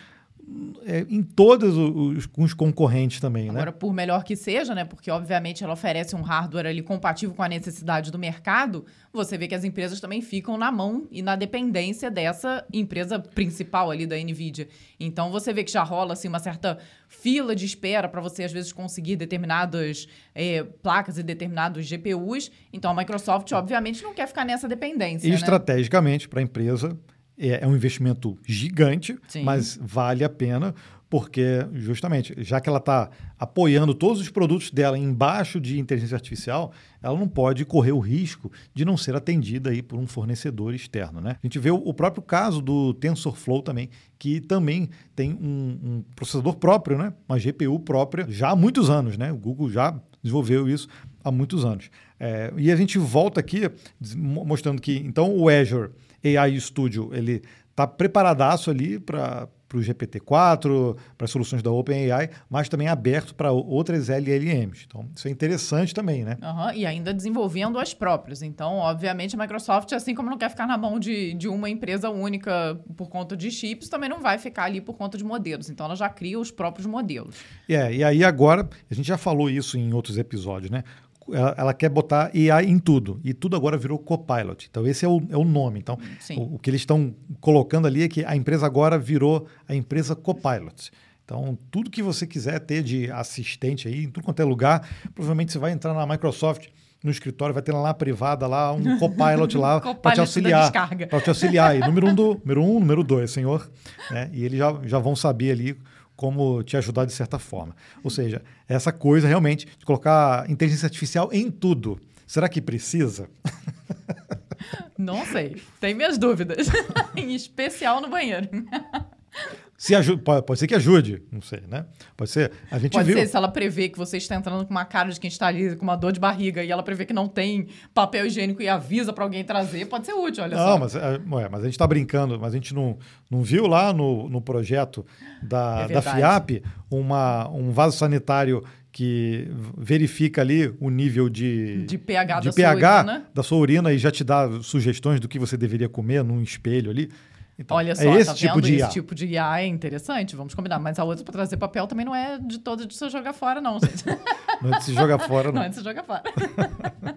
é, em todos os, os, concorrentes também, Agora, né? por melhor que seja, né? Porque obviamente ela oferece um hardware ali compatível com a necessidade do mercado, você vê que as empresas também ficam na mão e na dependência dessa empresa principal ali da Nvidia. Então você vê que já rola assim uma certa fila de espera para você às vezes conseguir determinadas é, placas e determinados GPUs. Então a Microsoft obviamente não quer ficar nessa dependência. E né? estrategicamente para a empresa é, é um investimento gigante, Sim. mas vale a pena, porque justamente, já que ela está apoiando todos os produtos dela embaixo de inteligência artificial, ela não pode correr o risco de não ser atendida aí por um fornecedor externo. Né? A gente vê o próprio caso do TensorFlow também, que também tem um, um processador próprio, né? uma GPU própria, já há muitos anos. Né? O Google já desenvolveu isso há muitos anos. É, e a gente volta aqui mostrando que, então, o Azure AI Studio ele está preparadaço ali para o GPT-4, para soluções da OpenAI, mas também aberto para outras LLMs. Então, isso é interessante também, né? Uhum, e ainda desenvolvendo as próprias. Então, obviamente, a Microsoft, assim como não quer ficar na mão de, de uma empresa única por conta de chips, também não vai ficar ali por conta de modelos. Então, ela já cria os próprios modelos. É, e aí agora, a gente já falou isso em outros episódios, né? Ela, ela, quer botar IA em tudo. E tudo agora virou Copilot. Então, esse é o, é o nome. Então, o, o, que eles estão colocando ali é que a empresa agora virou a empresa Copilot. Então, tudo que você quiser ter de assistente aí, em tudo quanto é lugar, provavelmente você vai entrar na Microsoft no escritório, vai ter lá privada lá um <laughs> copilot lá para te auxiliar. Para te auxiliar. E número um, do, número um, número dois, senhor. Né? E eles já, já vão saber ali como te ajudar de certa forma. Ou seja, essa coisa realmente de colocar inteligência artificial em tudo. Será que precisa? <laughs> Não sei. Tem minhas dúvidas. <laughs> em especial no banheiro. <laughs> Se ajuda, pode, pode, ser que ajude, não sei, né? Pode ser. A gente pode viu... ser se ela prevê que você está entrando com uma cara de quem está ali com uma dor de barriga e ela prevê que não tem papel higiênico e avisa para alguém trazer, pode ser útil, olha não, só. Não, mas, é, mas a gente está brincando, mas a gente não, não viu lá no, no projeto da, é da FIAP uma, um vaso sanitário que verifica ali o nível de, de pH, de da, pH sua urina. da sua urina e já te dá sugestões do que você deveria comer num espelho ali. Então, Olha só, é esse tá tipo vendo? de. Esse tipo de IA é interessante, vamos combinar. Mas a outra para trazer papel também não é de todo de se jogar fora, não, <laughs> não é de se jogar fora, não. Não é de se jogar fora. <laughs>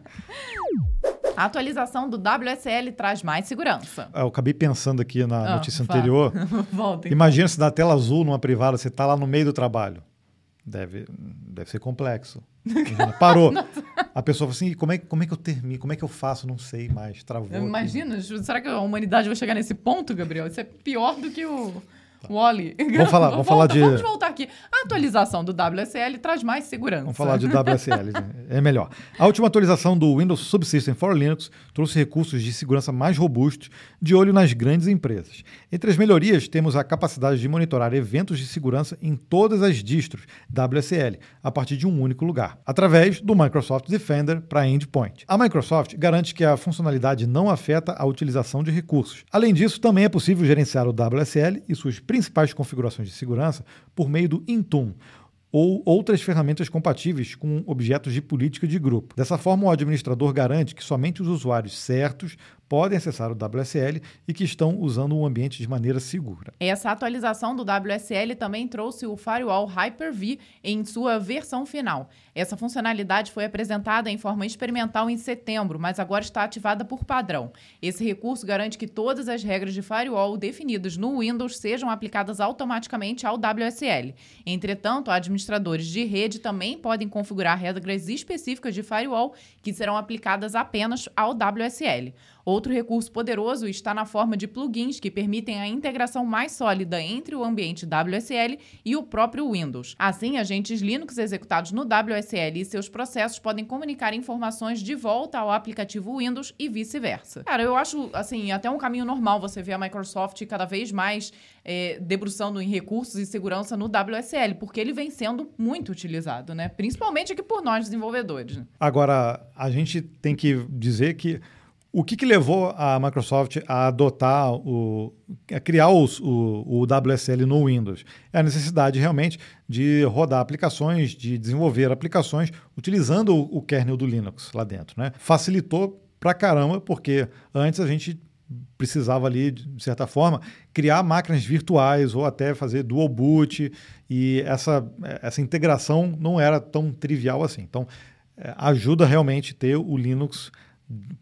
A atualização do WSL traz mais segurança. Eu acabei pensando aqui na Ah, notícia fala. anterior. <laughs> Volta. então. Imagina se na tela azul, numa privada, você está lá no meio do trabalho. Deve, deve ser complexo. Parou. A pessoa fala assim, como é, como é que eu termino? Como é que eu faço? Não sei mais. Travou. aqui. Imagina, será que a humanidade vai chegar nesse ponto, Gabriel? Isso é pior do que o Wally. Vamos falar- vamos falar de- Vamos voltar aqui. A atualização do WSL traz mais segurança. Vamos falar de WSL, né? é melhor. A última atualização do Windows Subsystem for Linux trouxe recursos de segurança mais robustos, de olho nas grandes empresas. Entre as melhorias, temos a capacidade de monitorar eventos de segurança em todas as distros WSL, a partir de um único lugar, através do Microsoft Defender para Endpoint. A Microsoft garante que a funcionalidade não afeta a utilização de recursos. Além disso, também é possível gerenciar o WSL e suas principais configurações de segurança por meio do Intune, ou outras ferramentas compatíveis com objetos de política de grupo. Dessa forma, o administrador garante que somente os usuários certos podem acessar o WSL e que estão usando o ambiente de maneira segura. Essa atualização do WSL também trouxe o Firewall Hyper-V em sua versão final. Essa funcionalidade foi apresentada em forma experimental em setembro, mas agora está ativada por padrão. Esse recurso garante que todas as regras de firewall definidas no Windows sejam aplicadas automaticamente ao WSL. Entretanto, administradores de rede também podem configurar regras específicas de firewall que serão aplicadas apenas ao WSL. Outro recurso poderoso está na forma de plugins que permitem a integração mais sólida entre o ambiente WSL e o próprio Windows. Assim, agentes Linux executados no WSL e seus processos podem comunicar informações de volta ao aplicativo Windows e vice-versa. Cara, eu acho, assim, até um caminho normal você ver a Microsoft cada vez mais é, debruçando em recursos e segurança no WSL, porque ele vem sendo muito utilizado, né? Principalmente aqui por nós desenvolvedores. né? Agora, a gente tem que dizer que o que, que levou a Microsoft a adotar o. a criar os- o, o WSL no Windows? É a necessidade realmente de rodar aplicações, de desenvolver aplicações utilizando o, o kernel do Linux lá dentro. Né? Facilitou pra caramba, porque antes a gente precisava ali, de certa forma, criar máquinas virtuais ou até fazer dual boot e essa, essa integração não era tão trivial assim. Então, é, ajuda realmente ter o Linux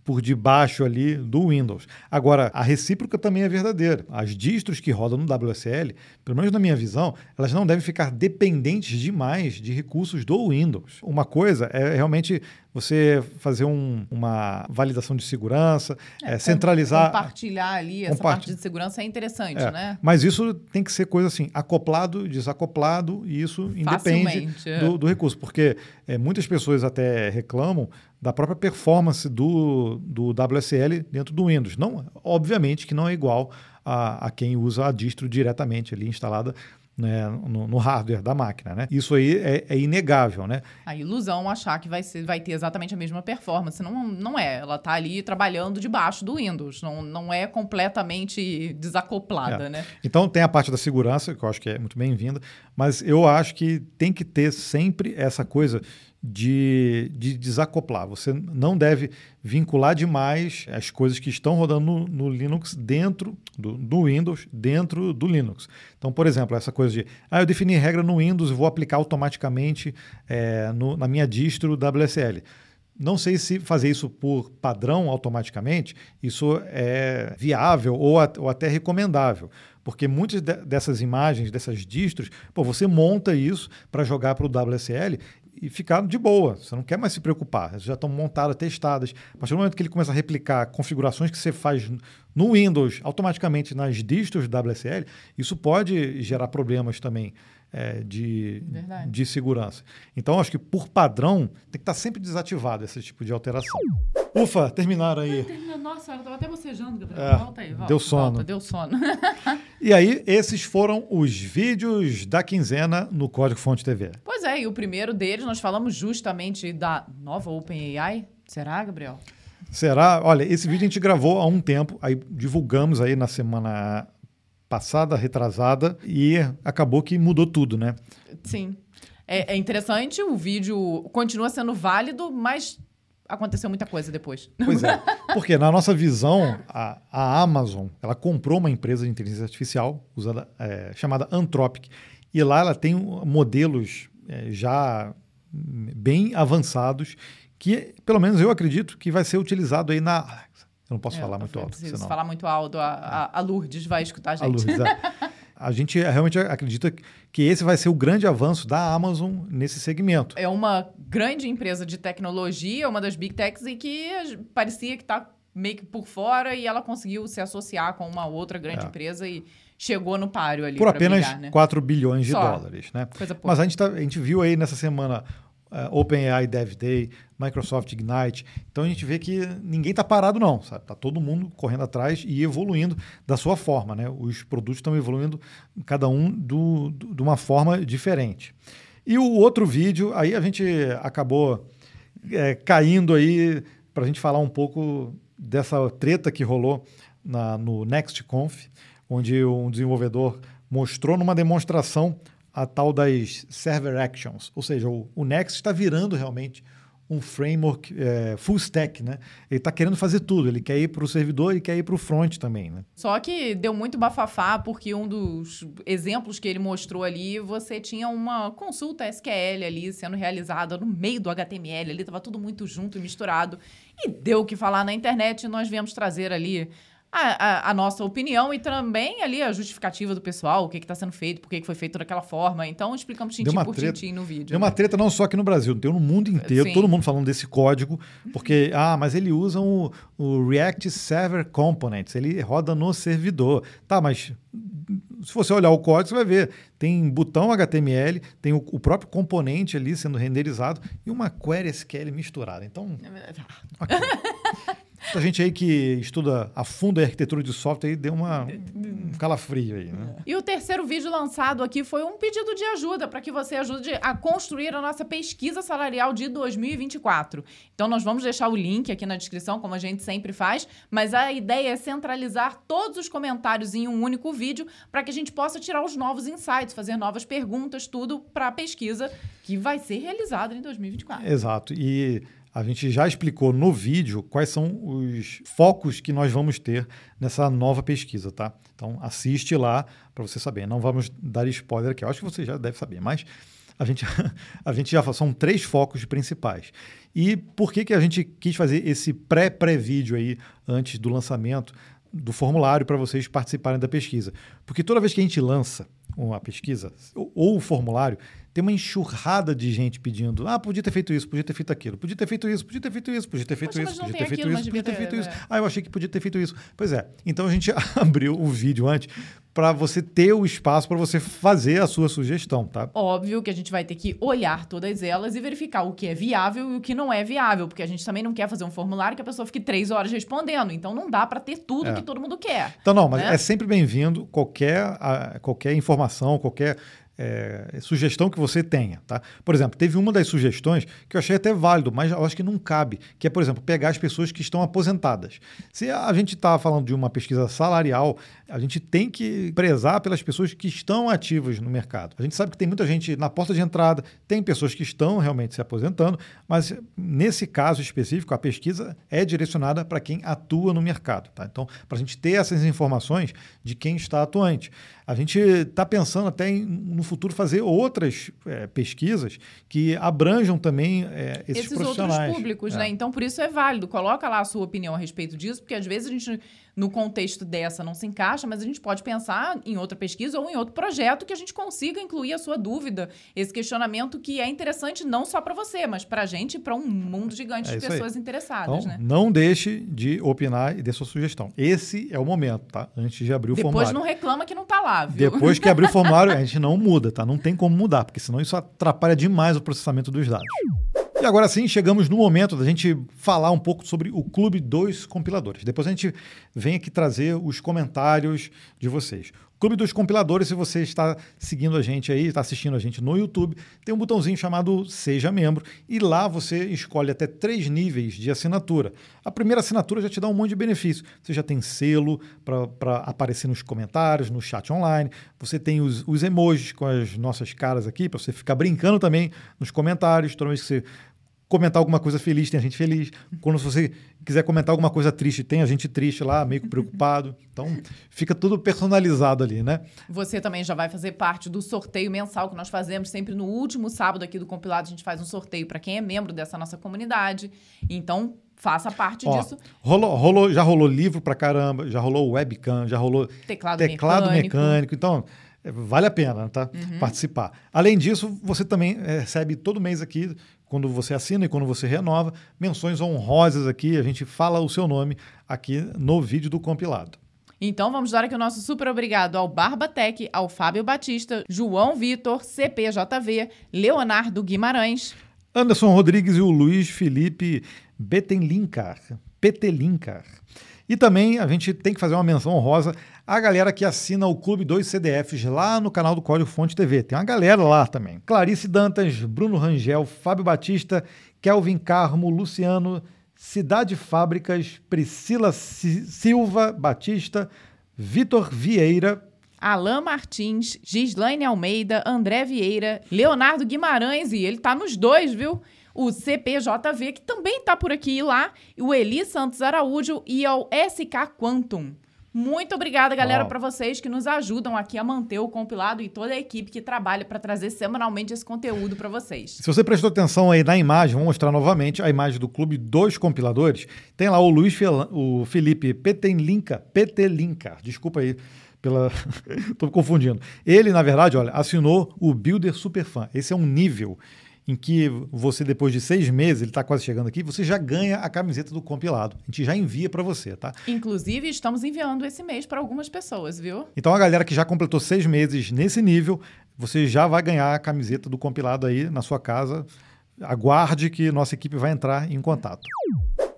por debaixo ali do Windows. Agora, a recíproca também é verdadeira. As distros que rodam no WSL, pelo menos na minha visão, elas não devem ficar dependentes demais de recursos do Windows. Uma coisa é realmente você fazer um- uma validação de segurança, é, centralizar. Compartilhar ali essa Comparti- parte de segurança é interessante, É, né? Mas isso tem que ser coisa assim, acoplado, desacoplado, e isso independe Facilmente, é. do, do recurso. Porque é, muitas pessoas até reclamam da própria performance do, do WSL dentro do Windows. Não, obviamente que não é igual a, a quem usa a distro diretamente ali instalada né, no, no hardware da máquina. Né? Isso aí é, é inegável. Né? A ilusão achar que vai, ser, vai ter exatamente a mesma performance. Não, não é. Ela tá ali trabalhando debaixo do Windows. Não, não é completamente desacoplada, É. né? Então tem a parte da segurança, que eu acho que é muito bem-vinda, mas eu acho que tem que ter sempre essa coisa de, de desacoplar. Você não deve vincular demais as coisas que estão rodando no, no Linux dentro do, do Windows, dentro do Linux. Então, por exemplo, essa coisa de ah, eu defini regra no Windows e vou aplicar automaticamente eh, no- na minha distro WSL. Não sei se fazer isso por padrão automaticamente, isso é viável ou, ou até recomendável. porque muitas de, dessas imagens, dessas distros, pô, você monta isso para jogar para o WSL e ficar de boa. Você não quer mais se preocupar. Elas já estão montadas, testadas. A partir do momento que ele começa a replicar configurações que você faz no Windows automaticamente nas distros WSL, isso pode gerar problemas também é, de, de segurança. Então, acho que por padrão tem que estar sempre desativado esse tipo de alteração. Ufa, terminaram aí. Nossa, eu estava até bocejando, Gabriel. É, volta aí, volta. Deu sono. Volta, deu sono. <laughs> e aí, esses foram os vídeos da quinzena no Código Fonte TV. Pois é, e o primeiro deles nós falamos justamente da nova OpenAI. Será, Gabriel? Será? Olha, esse vídeo a gente gravou há um tempo, aí divulgamos aí na semana passada, retrasada, e acabou que mudou tudo, né? Sim. É, é interessante, o vídeo continua sendo válido, mas aconteceu muita coisa depois. Pois é. <laughs> Porque na nossa visão, a, a Amazon ela comprou uma empresa de inteligência artificial usada, é, chamada Anthropic. E lá ela tem modelos é, já bem avançados que, pelo menos eu acredito, que vai ser utilizado aí na. Eu não posso é, falar muito alto. Se falar muito alto, a, a, a, Lourdes vai escutar a gente. A Lourdes, é. <laughs> A gente realmente acredita que esse vai ser o grande avanço da Amazon nesse segmento. É uma grande empresa de tecnologia, uma das big techs, e que parecia que está meio que por fora e ela conseguiu se associar com uma outra grande é. empresa e chegou no páreo ali. Por apenas brigar, né? 4 bilhões de Só. dólares. Né? Mas a gente, tá, a gente viu aí nessa semana uh, OpenAI Dev Day, Microsoft Ignite. Então a gente vê que ninguém está parado não, sabe? Tá todo mundo correndo atrás e evoluindo da sua forma, né? Os produtos estão evoluindo cada um do, do, de uma forma diferente. E o outro vídeo, aí a gente acabou é, caindo aí para a gente falar um pouco dessa treta que rolou na, no NextConf, onde um desenvolvedor mostrou numa demonstração a tal das server actions, ou seja, o, o Next está virando realmente um framework é, full stack, né? Ele está querendo fazer tudo. Ele quer ir para o servidor e quer ir para o front também, né? Só que deu muito bafafá porque um dos exemplos que ele mostrou ali, você tinha uma consulta SQL ali sendo realizada no meio do HTML. Ali estava tudo muito junto e misturado e deu o que falar na internet. Nós viemos trazer ali a, a, a, nossa opinião e também ali a justificativa do pessoal, o que está sendo feito, por que foi feito daquela forma. Então, explicamos tintim por treta, tintim no vídeo. Deu uma treta não só aqui no Brasil, tem no mundo inteiro, Sim. todo mundo falando desse código, porque, ah, mas ele usa o, o React Server Components, ele roda no servidor. Tá, mas se você olhar o código, você vai ver. Tem botão HTML, tem o, o próprio componente ali sendo renderizado e uma query SQL misturada. Então. Okay. <laughs> Muita gente aí que estuda a fundo a arquitetura de software aí deu uma, um calafrio aí. Né? E o terceiro vídeo lançado aqui foi um pedido de ajuda para que você ajude a construir a nossa pesquisa salarial de 2024. Então nós vamos deixar o link aqui na descrição, como a gente sempre faz, mas a ideia é centralizar todos os comentários em um único vídeo para que a gente possa tirar os novos insights, fazer novas perguntas, tudo para a pesquisa que vai ser realizada em 2024. Exato. E a gente já explicou no vídeo quais são os focos que nós vamos ter nessa nova pesquisa, tá? Então assiste lá para você saber. Não vamos dar spoiler aqui, eu acho que você já deve saber, mas a gente, <laughs> a gente já são três focos principais. E por que, que a gente quis fazer esse pré-pré-vídeo aí antes do lançamento do formulário para vocês participarem da pesquisa? Porque toda vez que a gente lança uma pesquisa ou o formulário, tem uma enxurrada de gente pedindo: ah, podia ter feito isso, podia ter feito aquilo, podia ter feito isso, podia ter feito isso, podia ter feito isso, podia ter feito isso, podia ter feito isso. Ah, eu achei que podia ter feito isso. Pois é. Então a gente <laughs> abriu o vídeo antes para você ter o espaço para você fazer a sua sugestão, tá? Óbvio que a gente vai ter que olhar todas elas e verificar o que é viável e o que não é viável, porque a gente também não quer fazer um formulário que a pessoa fique três horas respondendo. Então não dá para ter tudo é. que todo mundo quer. Então não, mas né? é sempre bem-vindo qualquer, qualquer informação, qualquer é, sugestão que você tenha. Tá? Por exemplo, teve uma das sugestões que eu achei até válido, mas eu acho que não cabe, que é, por exemplo, pegar as pessoas que estão aposentadas. Se a gente está falando de uma pesquisa salarial, a gente tem que prezar pelas pessoas que estão ativas no mercado. A gente sabe que tem muita gente na porta de entrada, tem pessoas que estão realmente se aposentando, mas nesse caso específico, a pesquisa é direcionada para quem atua no mercado. Tá? Então, para a gente ter essas informações de quem está atuante. A gente está pensando até em, no futuro fazer outras é, pesquisas que abranjam também é, esses, esses profissionais. outros públicos, É. né? Então, por isso é válido. Coloca lá a sua opinião a respeito disso, porque às vezes a gente, no contexto dessa, não se encaixa, mas a gente pode pensar em outra pesquisa ou em outro projeto que a gente consiga incluir a sua dúvida, esse questionamento que é interessante não só para você, mas para a gente e para um mundo gigante É de isso aí. pessoas interessadas, Então, né? não deixe de opinar e dê sua sugestão. Esse é o momento, tá? Antes de abrir o Depois formulário. não reclama que não tá lá, viu? Depois que abrir o <laughs> formulário, a gente não muda, tá? Não tem como mudar, porque senão isso atrapalha demais o processamento dos dados. E agora sim, chegamos no momento da gente falar um pouco sobre o Clube dos Compiladores. Depois a gente vem aqui trazer os comentários de vocês. Clube dos Compiladores, se você está seguindo a gente aí, está assistindo a gente no YouTube, tem um botãozinho chamado Seja Membro e lá você escolhe até três níveis de assinatura. A primeira assinatura já te dá um monte de benefício. Você já tem selo para aparecer nos comentários, no chat online, você tem os, os emojis com as nossas caras aqui, para você ficar brincando também nos comentários, toda vez que você comentar alguma coisa feliz, tem a gente feliz. Quando você quiser comentar alguma coisa triste, tem a gente triste lá, meio que preocupado. <laughs> Então, fica tudo personalizado ali, né? Você também já vai fazer parte do sorteio mensal que nós fazemos sempre no último sábado aqui do compilado. A gente faz um sorteio para quem é membro dessa nossa comunidade. Então, faça parte Ó, disso. rolou, rolou, já rolou livro pra caramba, já rolou webcam, já rolou Teclado, teclado mecânico. mecânico. Então, vale a pena tá? participar. Além disso, você também é, recebe todo mês aqui, quando você assina e quando você renova, menções honrosas aqui. A gente fala o seu nome aqui no vídeo do compilado. Então vamos dar aqui o nosso super obrigado ao Barbatec, ao Fábio Batista, João Vitor, CPJV, Leonardo Guimarães. Anderson Rodrigues e o Luiz Felipe Betenlinkar. Petelinkar. E também a gente tem que fazer uma menção honrosa à galera que assina o Clube 2 CDFs lá no canal do Código Fonte TV. Tem uma galera lá também. Clarice Dantas, Bruno Rangel, Fábio Batista, Kelvin Carmo, Luciano, Cidade Fábricas, Priscila Si- Silva Batista, Vitor Vieira, Alain Martins, Gislaine Almeida, André Vieira, Leonardo Guimarães, e ele tá nos dois, viu? O CPJV, que também tá por aqui e lá, e o Eli Santos Araújo e ao SK Quantum. Muito obrigada, galera, para vocês que nos ajudam aqui a manter o compilado e toda a equipe que trabalha para trazer semanalmente esse conteúdo para vocês. Se você prestou atenção aí na imagem, vou mostrar novamente a imagem do clube dos compiladores. Tem lá o Luiz Fel- o Felipe Petenlinka, Petelinka, desculpa aí pela <laughs> me confundindo. Ele, na verdade, olha, assinou o Builder Superfan. Esse é um nível em que você depois de seis meses, ele está quase chegando aqui, você já ganha a camiseta do compilado. A gente já envia para você, tá? Inclusive, estamos enviando esse mês para algumas pessoas, viu? Então a galera que já completou seis meses nesse nível, você já vai ganhar a camiseta do compilado aí na sua casa. Aguarde que nossa equipe vai entrar em contato.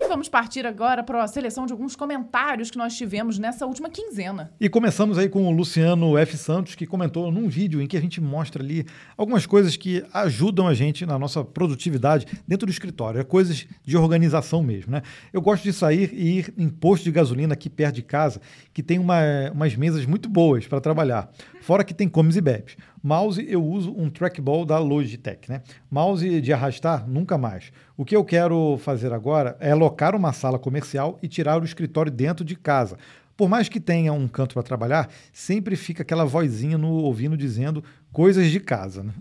Vamos partir agora para a seleção de alguns comentários que nós tivemos nessa última quinzena. E começamos aí com o Luciano F. Santos, que comentou num vídeo em que a gente mostra ali algumas coisas que ajudam a gente na nossa produtividade dentro do escritório. É coisas de organização mesmo, né? Eu gosto de sair e ir em posto de gasolina aqui perto de casa, que tem uma, umas mesas muito boas para trabalhar. Fora que tem comes e bebes. Mouse, eu uso um trackball da Logitech, né? Mouse de arrastar, nunca mais. O que eu quero fazer agora é alocar uma sala comercial e tirar o escritório dentro de casa. Por mais que tenha um canto para trabalhar, sempre fica aquela vozinha no ouvido dizendo coisas de casa. Né?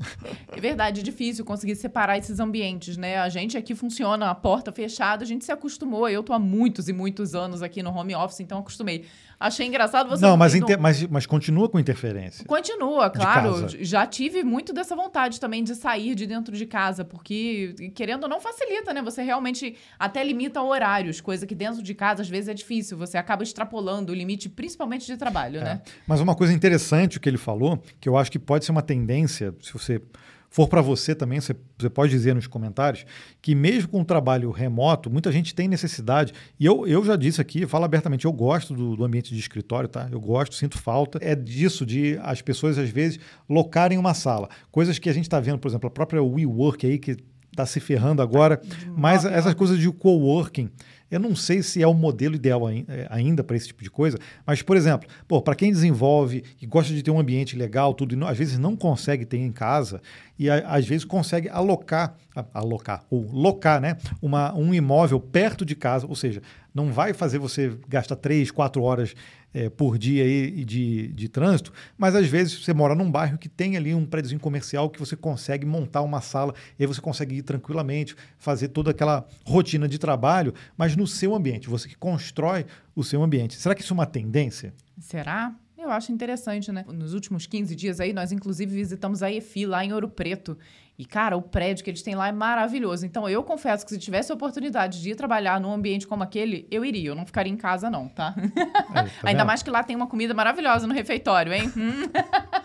É verdade, é difícil conseguir separar esses ambientes, né? A gente aqui funciona a porta fechada, a gente se acostumou. Eu tô há muitos e muitos anos aqui no home office, então acostumei. Achei engraçado você. Não, mas, não- inter- mas, mas continua com interferência. Continua, claro. Já tive muito dessa vontade também de sair de dentro de casa, porque, querendo ou não, facilita, né? Você realmente até limita horários, coisa que dentro de casa às vezes é difícil. Você acaba extrapolando o limite, principalmente de trabalho, né? É. Mas uma coisa interessante que ele falou, que eu acho que pode ser uma tendência, se você for para você também, você, você pode dizer nos comentários, que mesmo com o trabalho remoto, muita gente tem necessidade, e eu, eu já disse aqui, falo abertamente, eu gosto do, do ambiente de escritório, tá? Eu gosto, sinto falta. É disso, de as pessoas às vezes locarem uma sala. Coisas que a gente está vendo, por exemplo, a própria WeWork aí, que está se ferrando agora, mas mob, essas coisas de coworking Eu não sei se é o modelo ideal é, ainda para esse tipo de coisa, mas, por exemplo, para quem desenvolve e gosta de ter um ambiente legal, tudo, não- às vezes não consegue ter em casa, e a- às vezes consegue alocar, alocar, ou locar, né, uma, um imóvel perto de casa, ou seja, não vai fazer você gastar três, quatro horas eh, por dia aí de, de trânsito, mas às vezes você mora num bairro que tem ali um prédiozinho comercial que você consegue montar uma sala e aí você consegue ir tranquilamente, fazer toda aquela rotina de trabalho, mas no seu ambiente, você que constrói o seu ambiente. Será que isso é uma tendência? Será? Eu acho interessante, né? Nos últimos 15 dias aí, nós inclusive visitamos a EFI lá em Ouro Preto. E, cara, o prédio que eles têm lá é maravilhoso. Então, eu confesso que se tivesse a oportunidade de ir trabalhar num ambiente como aquele, eu iria. Eu não ficaria em casa, não, tá? Aí, tá <laughs> Ainda mais que lá tem uma comida maravilhosa no refeitório, hein? Hum. <laughs>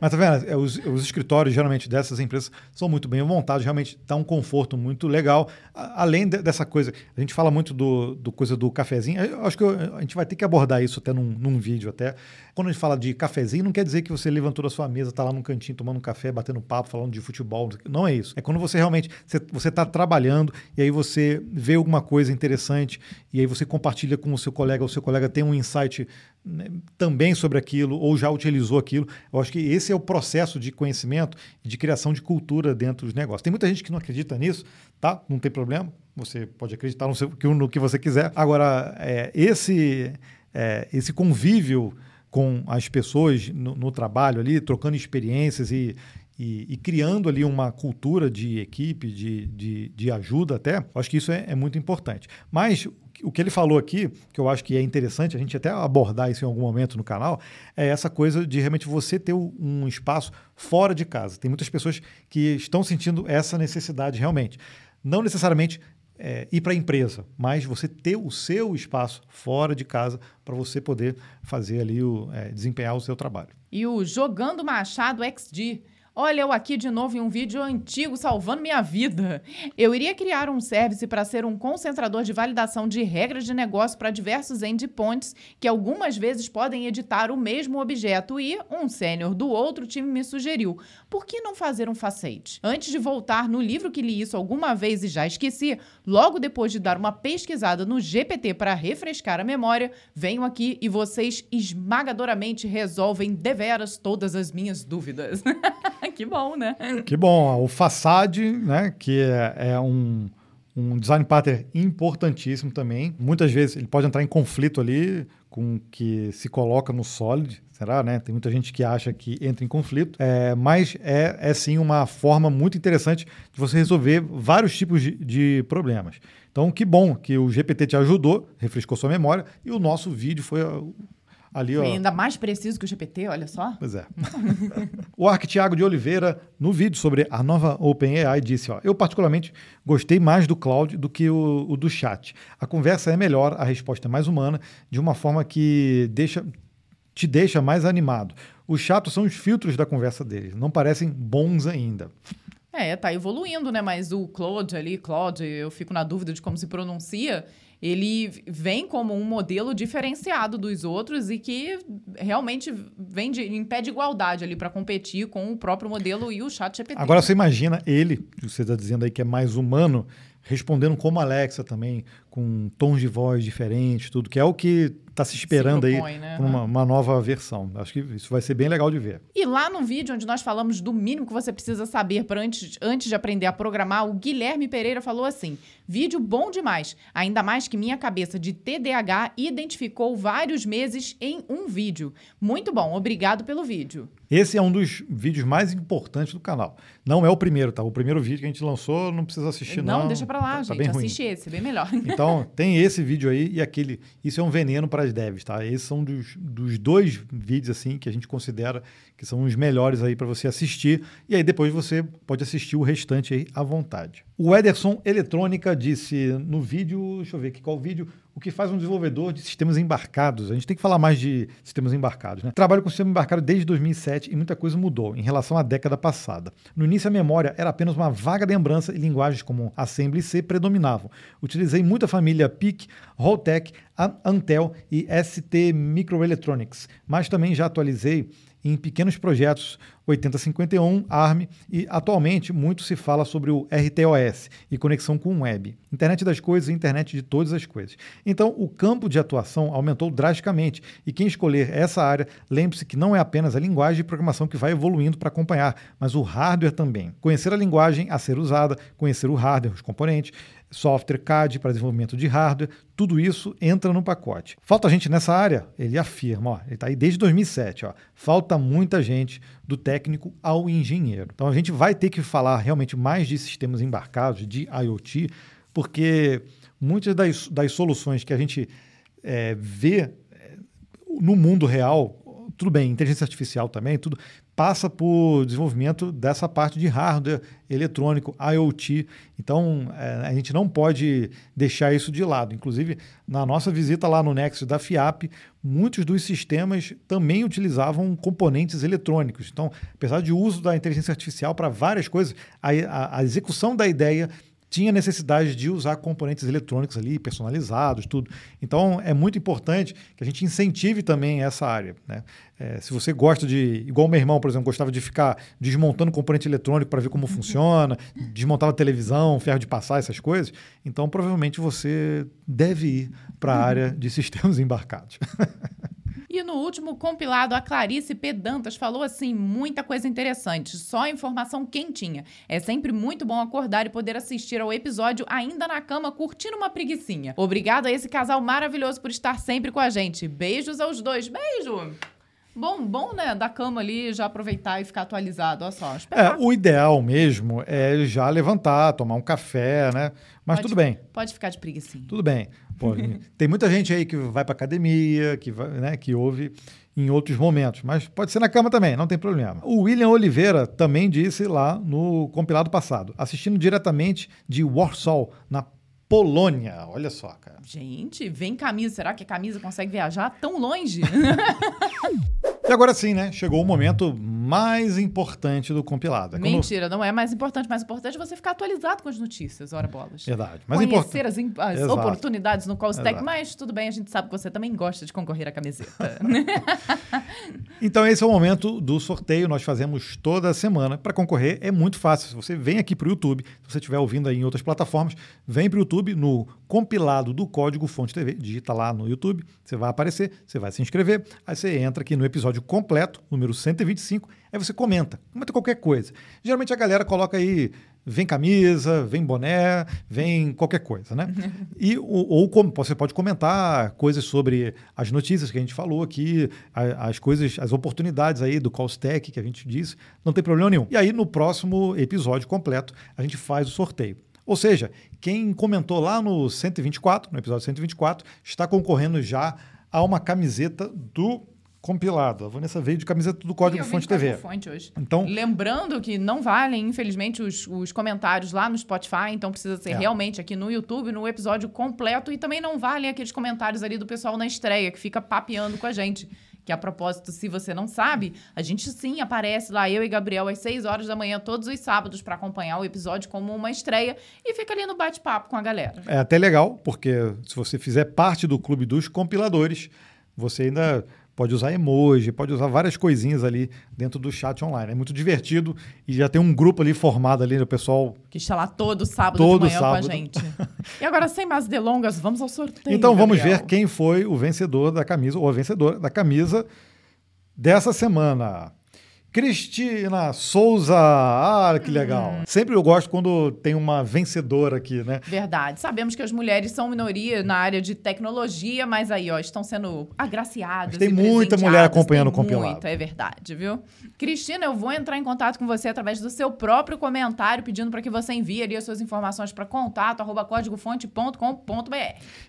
Mas tá vendo? É, Os, os escritórios, geralmente, dessas empresas são muito bem montados, realmente dá um conforto muito legal. Além de- dessa coisa, a gente fala muito do, do coisa do cafezinho. Eu acho que eu- a gente vai ter que abordar isso até num, num vídeo até. Quando a gente fala de cafezinho, não quer dizer que você levantou da sua mesa, tá lá num cantinho tomando um café, batendo papo, falando de futebol. Não é isso. É quando você realmente você, você tá trabalhando e aí você vê alguma coisa interessante e aí você compartilha com o seu colega, o seu colega tem um insight né, também sobre aquilo ou já utilizou aquilo. Eu acho que esse é o processo de conhecimento de criação de cultura dentro dos negócios. Tem muita gente que não acredita nisso, tá? Não tem problema. Você pode acreditar no, seu- no que você quiser. Agora, é, esse, é, esse convívio com as pessoas no, no trabalho ali, trocando experiências e, e, e criando ali uma cultura de equipe, de, de, de ajuda até, acho que isso é, é muito importante. Mas o que ele falou aqui, que eu acho que é interessante a gente até abordar isso em algum momento no canal, é essa coisa de realmente você ter um espaço fora de casa. Tem muitas pessoas que estão sentindo essa necessidade realmente. Não necessariamente é, ir para a empresa, mas você ter o seu espaço fora de casa para você poder fazer ali, o, é, desempenhar o seu trabalho. E o Jogando Machado XD. Olha, eu aqui de novo em um vídeo antigo salvando minha vida. Eu iria criar um service para ser um concentrador de validação de regras de negócio para diversos endpoints que algumas vezes podem editar o mesmo objeto e um sênior do outro time me sugeriu. Por que não fazer um facete? Antes de voltar no livro que li isso alguma vez e já esqueci, logo depois de dar uma pesquisada no GPT para refrescar a memória, venho aqui e vocês esmagadoramente resolvem deveras todas as minhas dúvidas. <laughs> que bom, né? Que bom, o Façade, né, que é, é um, um design pattern importantíssimo também. Muitas vezes ele pode entrar em conflito ali com que se coloca no Solid, será, né? Tem muita gente que acha que entra em conflito, é, mas é, é sim uma forma muito interessante de você resolver vários tipos de, de problemas. Então, que bom que o GPT te ajudou, refrescou sua memória, e o nosso vídeo foi ó, ali, ó. Foi ainda mais preciso que o GPT, olha só. Pois é. <laughs> o Arc Thiago de Oliveira, no vídeo sobre a nova OpenAI, disse: ó, Eu, particularmente, gostei mais do cloud do que o, o do chat. A conversa é melhor, a resposta é mais humana, de uma forma que deixa, te deixa mais animado. Os chatos são os filtros da conversa deles, não parecem bons ainda. É, tá evoluindo, né? Mas o Claude ali, Claude, eu fico na dúvida de como se pronuncia. Ele vem como um modelo diferenciado dos outros e que realmente vem de, em pé de igualdade ali para competir com o próprio modelo e o chat GPT. Agora você imagina ele, que você está dizendo aí que é mais humano, respondendo como Alexa também, com tons de voz diferentes, tudo, que é o que está se esperando Se aí propõe, né? para uma, uma nova versão. Acho que isso vai ser bem legal de ver. E lá no vídeo onde nós falamos do mínimo que você precisa saber para antes, antes de aprender a programar, o Guilherme Pereira falou assim: vídeo bom demais. Ainda mais que minha cabeça de TDAH identificou vários meses em um vídeo. Muito bom, obrigado pelo vídeo. Esse é um dos vídeos mais importantes do canal. Não é o primeiro, tá? O primeiro vídeo que a gente lançou, não precisa assistir, não. Não, deixa pra lá, Tá- tá gente. bem ruim. Assiste esse, bem melhor. <laughs> Então, tem esse vídeo aí e aquele. Isso é um veneno para as devs, tá? Esses são dos, dos dois vídeos, assim, que a gente considera que são os melhores aí para você assistir. E aí depois você pode assistir o restante aí à vontade. O Ederson Eletrônica disse no vídeo, deixa eu ver aqui qual vídeo, o que faz um desenvolvedor de sistemas embarcados. A gente tem que falar mais de sistemas embarcados, né? Trabalho com sistema embarcado desde 2007 e muita coisa mudou em relação à década passada. No início, a memória era apenas uma vaga lembrança e linguagens como Assembly C predominavam. Utilizei muita família PIC, Roltec, A- Antel e ST Microelectronics, mas também já atualizei em pequenos projetos 8051, ARM e atualmente muito se fala sobre o RTOS e conexão com o web, internet das coisas e internet de todas as coisas. Então, o campo de atuação aumentou drasticamente e quem escolher essa área, lembre-se que não é apenas a linguagem de programação que vai evoluindo para acompanhar, mas o hardware também. Conhecer a linguagem a ser usada, conhecer o hardware, os componentes, software CAD para desenvolvimento de hardware, tudo isso entra no pacote. Falta gente nessa área? Ele afirma, ó, ele está aí desde 2007, ó, falta muita gente do técnico ao engenheiro. Então a gente vai ter que falar realmente mais de sistemas embarcados, de IoT, porque muitas das, das soluções que a gente é, vê é, no mundo real, tudo bem, inteligência artificial também, tudo passa por desenvolvimento dessa parte de hardware eletrônico, IoT. Então, é, a gente não pode deixar isso de lado. Inclusive, na nossa visita lá no Nexus da FIAP, muitos dos sistemas também utilizavam componentes eletrônicos. Então, apesar de uso da inteligência artificial para várias coisas, a, a, a execução da ideia tinha necessidade de usar componentes eletrônicos ali, personalizados, tudo. Então, é muito importante que a gente incentive também essa área. Né? É, se você gosta de, igual meu irmão, por exemplo, gostava de ficar desmontando componente eletrônico para ver como <laughs> funciona, desmontava televisão, ferro de passar, essas coisas, então provavelmente você deve ir para a <laughs> área de sistemas <laughs> embarcados. E no último compilado, a Clarice Pedantas falou assim: muita coisa interessante, só informação quentinha. É sempre muito bom acordar e poder assistir ao episódio ainda na cama, curtindo uma preguiçinha. Obrigado a esse casal maravilhoso por estar sempre com a gente. Beijos aos dois. Beijo! Bom, bom, né? Da cama ali, já aproveitar e ficar atualizado. Olha só. É, o ideal mesmo é já levantar, tomar um café, né? Mas pode, tudo bem. Pode ficar de preguiça. Tudo bem. Pô, tem muita gente aí que vai para academia, que, vai, né, que ouve em outros momentos, mas pode ser na cama também, não tem problema. O William Oliveira também disse lá no compilado passado, assistindo diretamente de Warsaw, na Polônia. Olha só, cara. Gente, vem camisa. Será que a camisa consegue viajar tão longe? <laughs> E agora sim, né? Chegou o momento mais importante do compilado. É Mentira, quando... não é mais importante. Mais importante é você ficar atualizado com as notícias, ora bolas. Verdade. Mas Conhecer as, as oportunidades no Callstack, mas tudo bem, a gente sabe que você também gosta de concorrer à camiseta. <laughs> então esse é o momento do sorteio. Nós fazemos toda semana. Para concorrer é muito fácil. Se você vem aqui para o YouTube, se você estiver ouvindo aí em outras plataformas, vem para o YouTube no compilado do Código Fonte TV. Digita lá no YouTube, você vai aparecer, você vai se inscrever, aí você entra aqui no episódio episódio completo, número 125, aí você comenta, comenta qualquer coisa. Geralmente a galera coloca aí, vem camisa, vem boné, vem qualquer coisa, né? <laughs> E, ou, ou você pode comentar coisas sobre as notícias que a gente falou aqui, as coisas, as oportunidades aí do Call Stack que a gente disse, não tem problema nenhum. E aí no próximo episódio completo a gente faz o sorteio. Ou seja, quem comentou lá no 124, no episódio 124, está concorrendo já a uma camiseta do compilado. A Vanessa veio de camiseta do Código Fonte TV. Fonte hoje. Então, Lembrando que não valem, infelizmente, os, os comentários lá no Spotify, então precisa ser é. realmente aqui no YouTube, no episódio completo, e também não valem aqueles comentários ali do pessoal na estreia, que fica papeando com a gente. Que a propósito, se você não sabe, a gente sim aparece lá, eu e Gabriel, às 6 horas da manhã, todos os sábados, para acompanhar o episódio como uma estreia e fica ali no bate-papo com a galera. É até legal, porque se você fizer parte do clube dos compiladores, você ainda pode usar emoji, pode usar várias coisinhas ali dentro do chat online. É muito divertido e já tem um grupo ali formado ali, o pessoal... Que está lá todo sábado todo de manhã sábado. com a gente. e agora, sem mais delongas, vamos ao sorteio, Então vamos Gabriel. ver quem foi o vencedor da camisa, ou a vencedora da camisa dessa semana. Cristina Souza. Ah, que legal. Hum. Sempre eu gosto quando tem uma vencedora aqui, né? Verdade. Sabemos que as mulheres são minoria na área de tecnologia, mas aí, ó, estão sendo agraciadas. Mas tem muita mulher acompanhando o compilado. Muita, é verdade, viu? Cristina, eu vou entrar em contato com você através do seu próprio comentário, pedindo para que você envie ali as suas informações para contato, arroba códigofonte.com.br.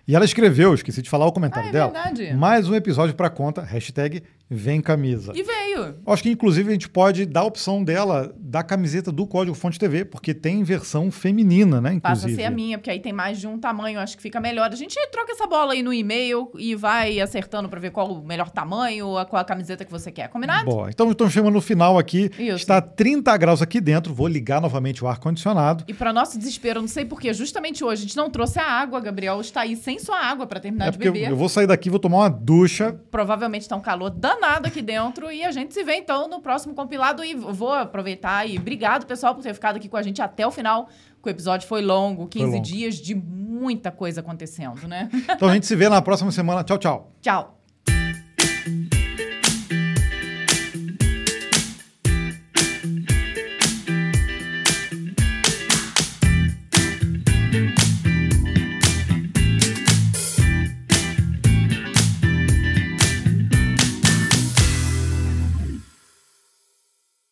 E ela escreveu, esqueci de falar o comentário ah, é dela. Verdade. Mais um episódio para conta, hashtag vem camisa. E veio. Acho que, inclusive, a gente pode dar a opção dela da camiseta do Código Fonte TV, porque tem versão feminina, né? Inclusive. Passa a ser a minha, porque aí tem mais de um tamanho, acho que fica melhor. A gente troca essa bola aí no e-mail e vai acertando para ver qual o melhor tamanho, qual a camiseta que você quer. Combinado? Bom, então estamos chegando no final aqui. Isso. Está 30 graus aqui dentro. Vou ligar novamente o ar-condicionado. E para nosso desespero, não sei porquê, justamente hoje a gente não trouxe a água, Gabriel está aí sem sua água para terminar é de beber. Eu vou sair daqui, vou tomar uma ducha. Provavelmente está um calor danado nada aqui dentro. E a gente se vê então no próximo compilado. E vou aproveitar e obrigado, pessoal, por ter ficado aqui com a gente até o final. Que o episódio foi longo 15 longo. dias de muita coisa acontecendo, né? Então a gente se vê na próxima semana. Tchau, tchau. Tchau.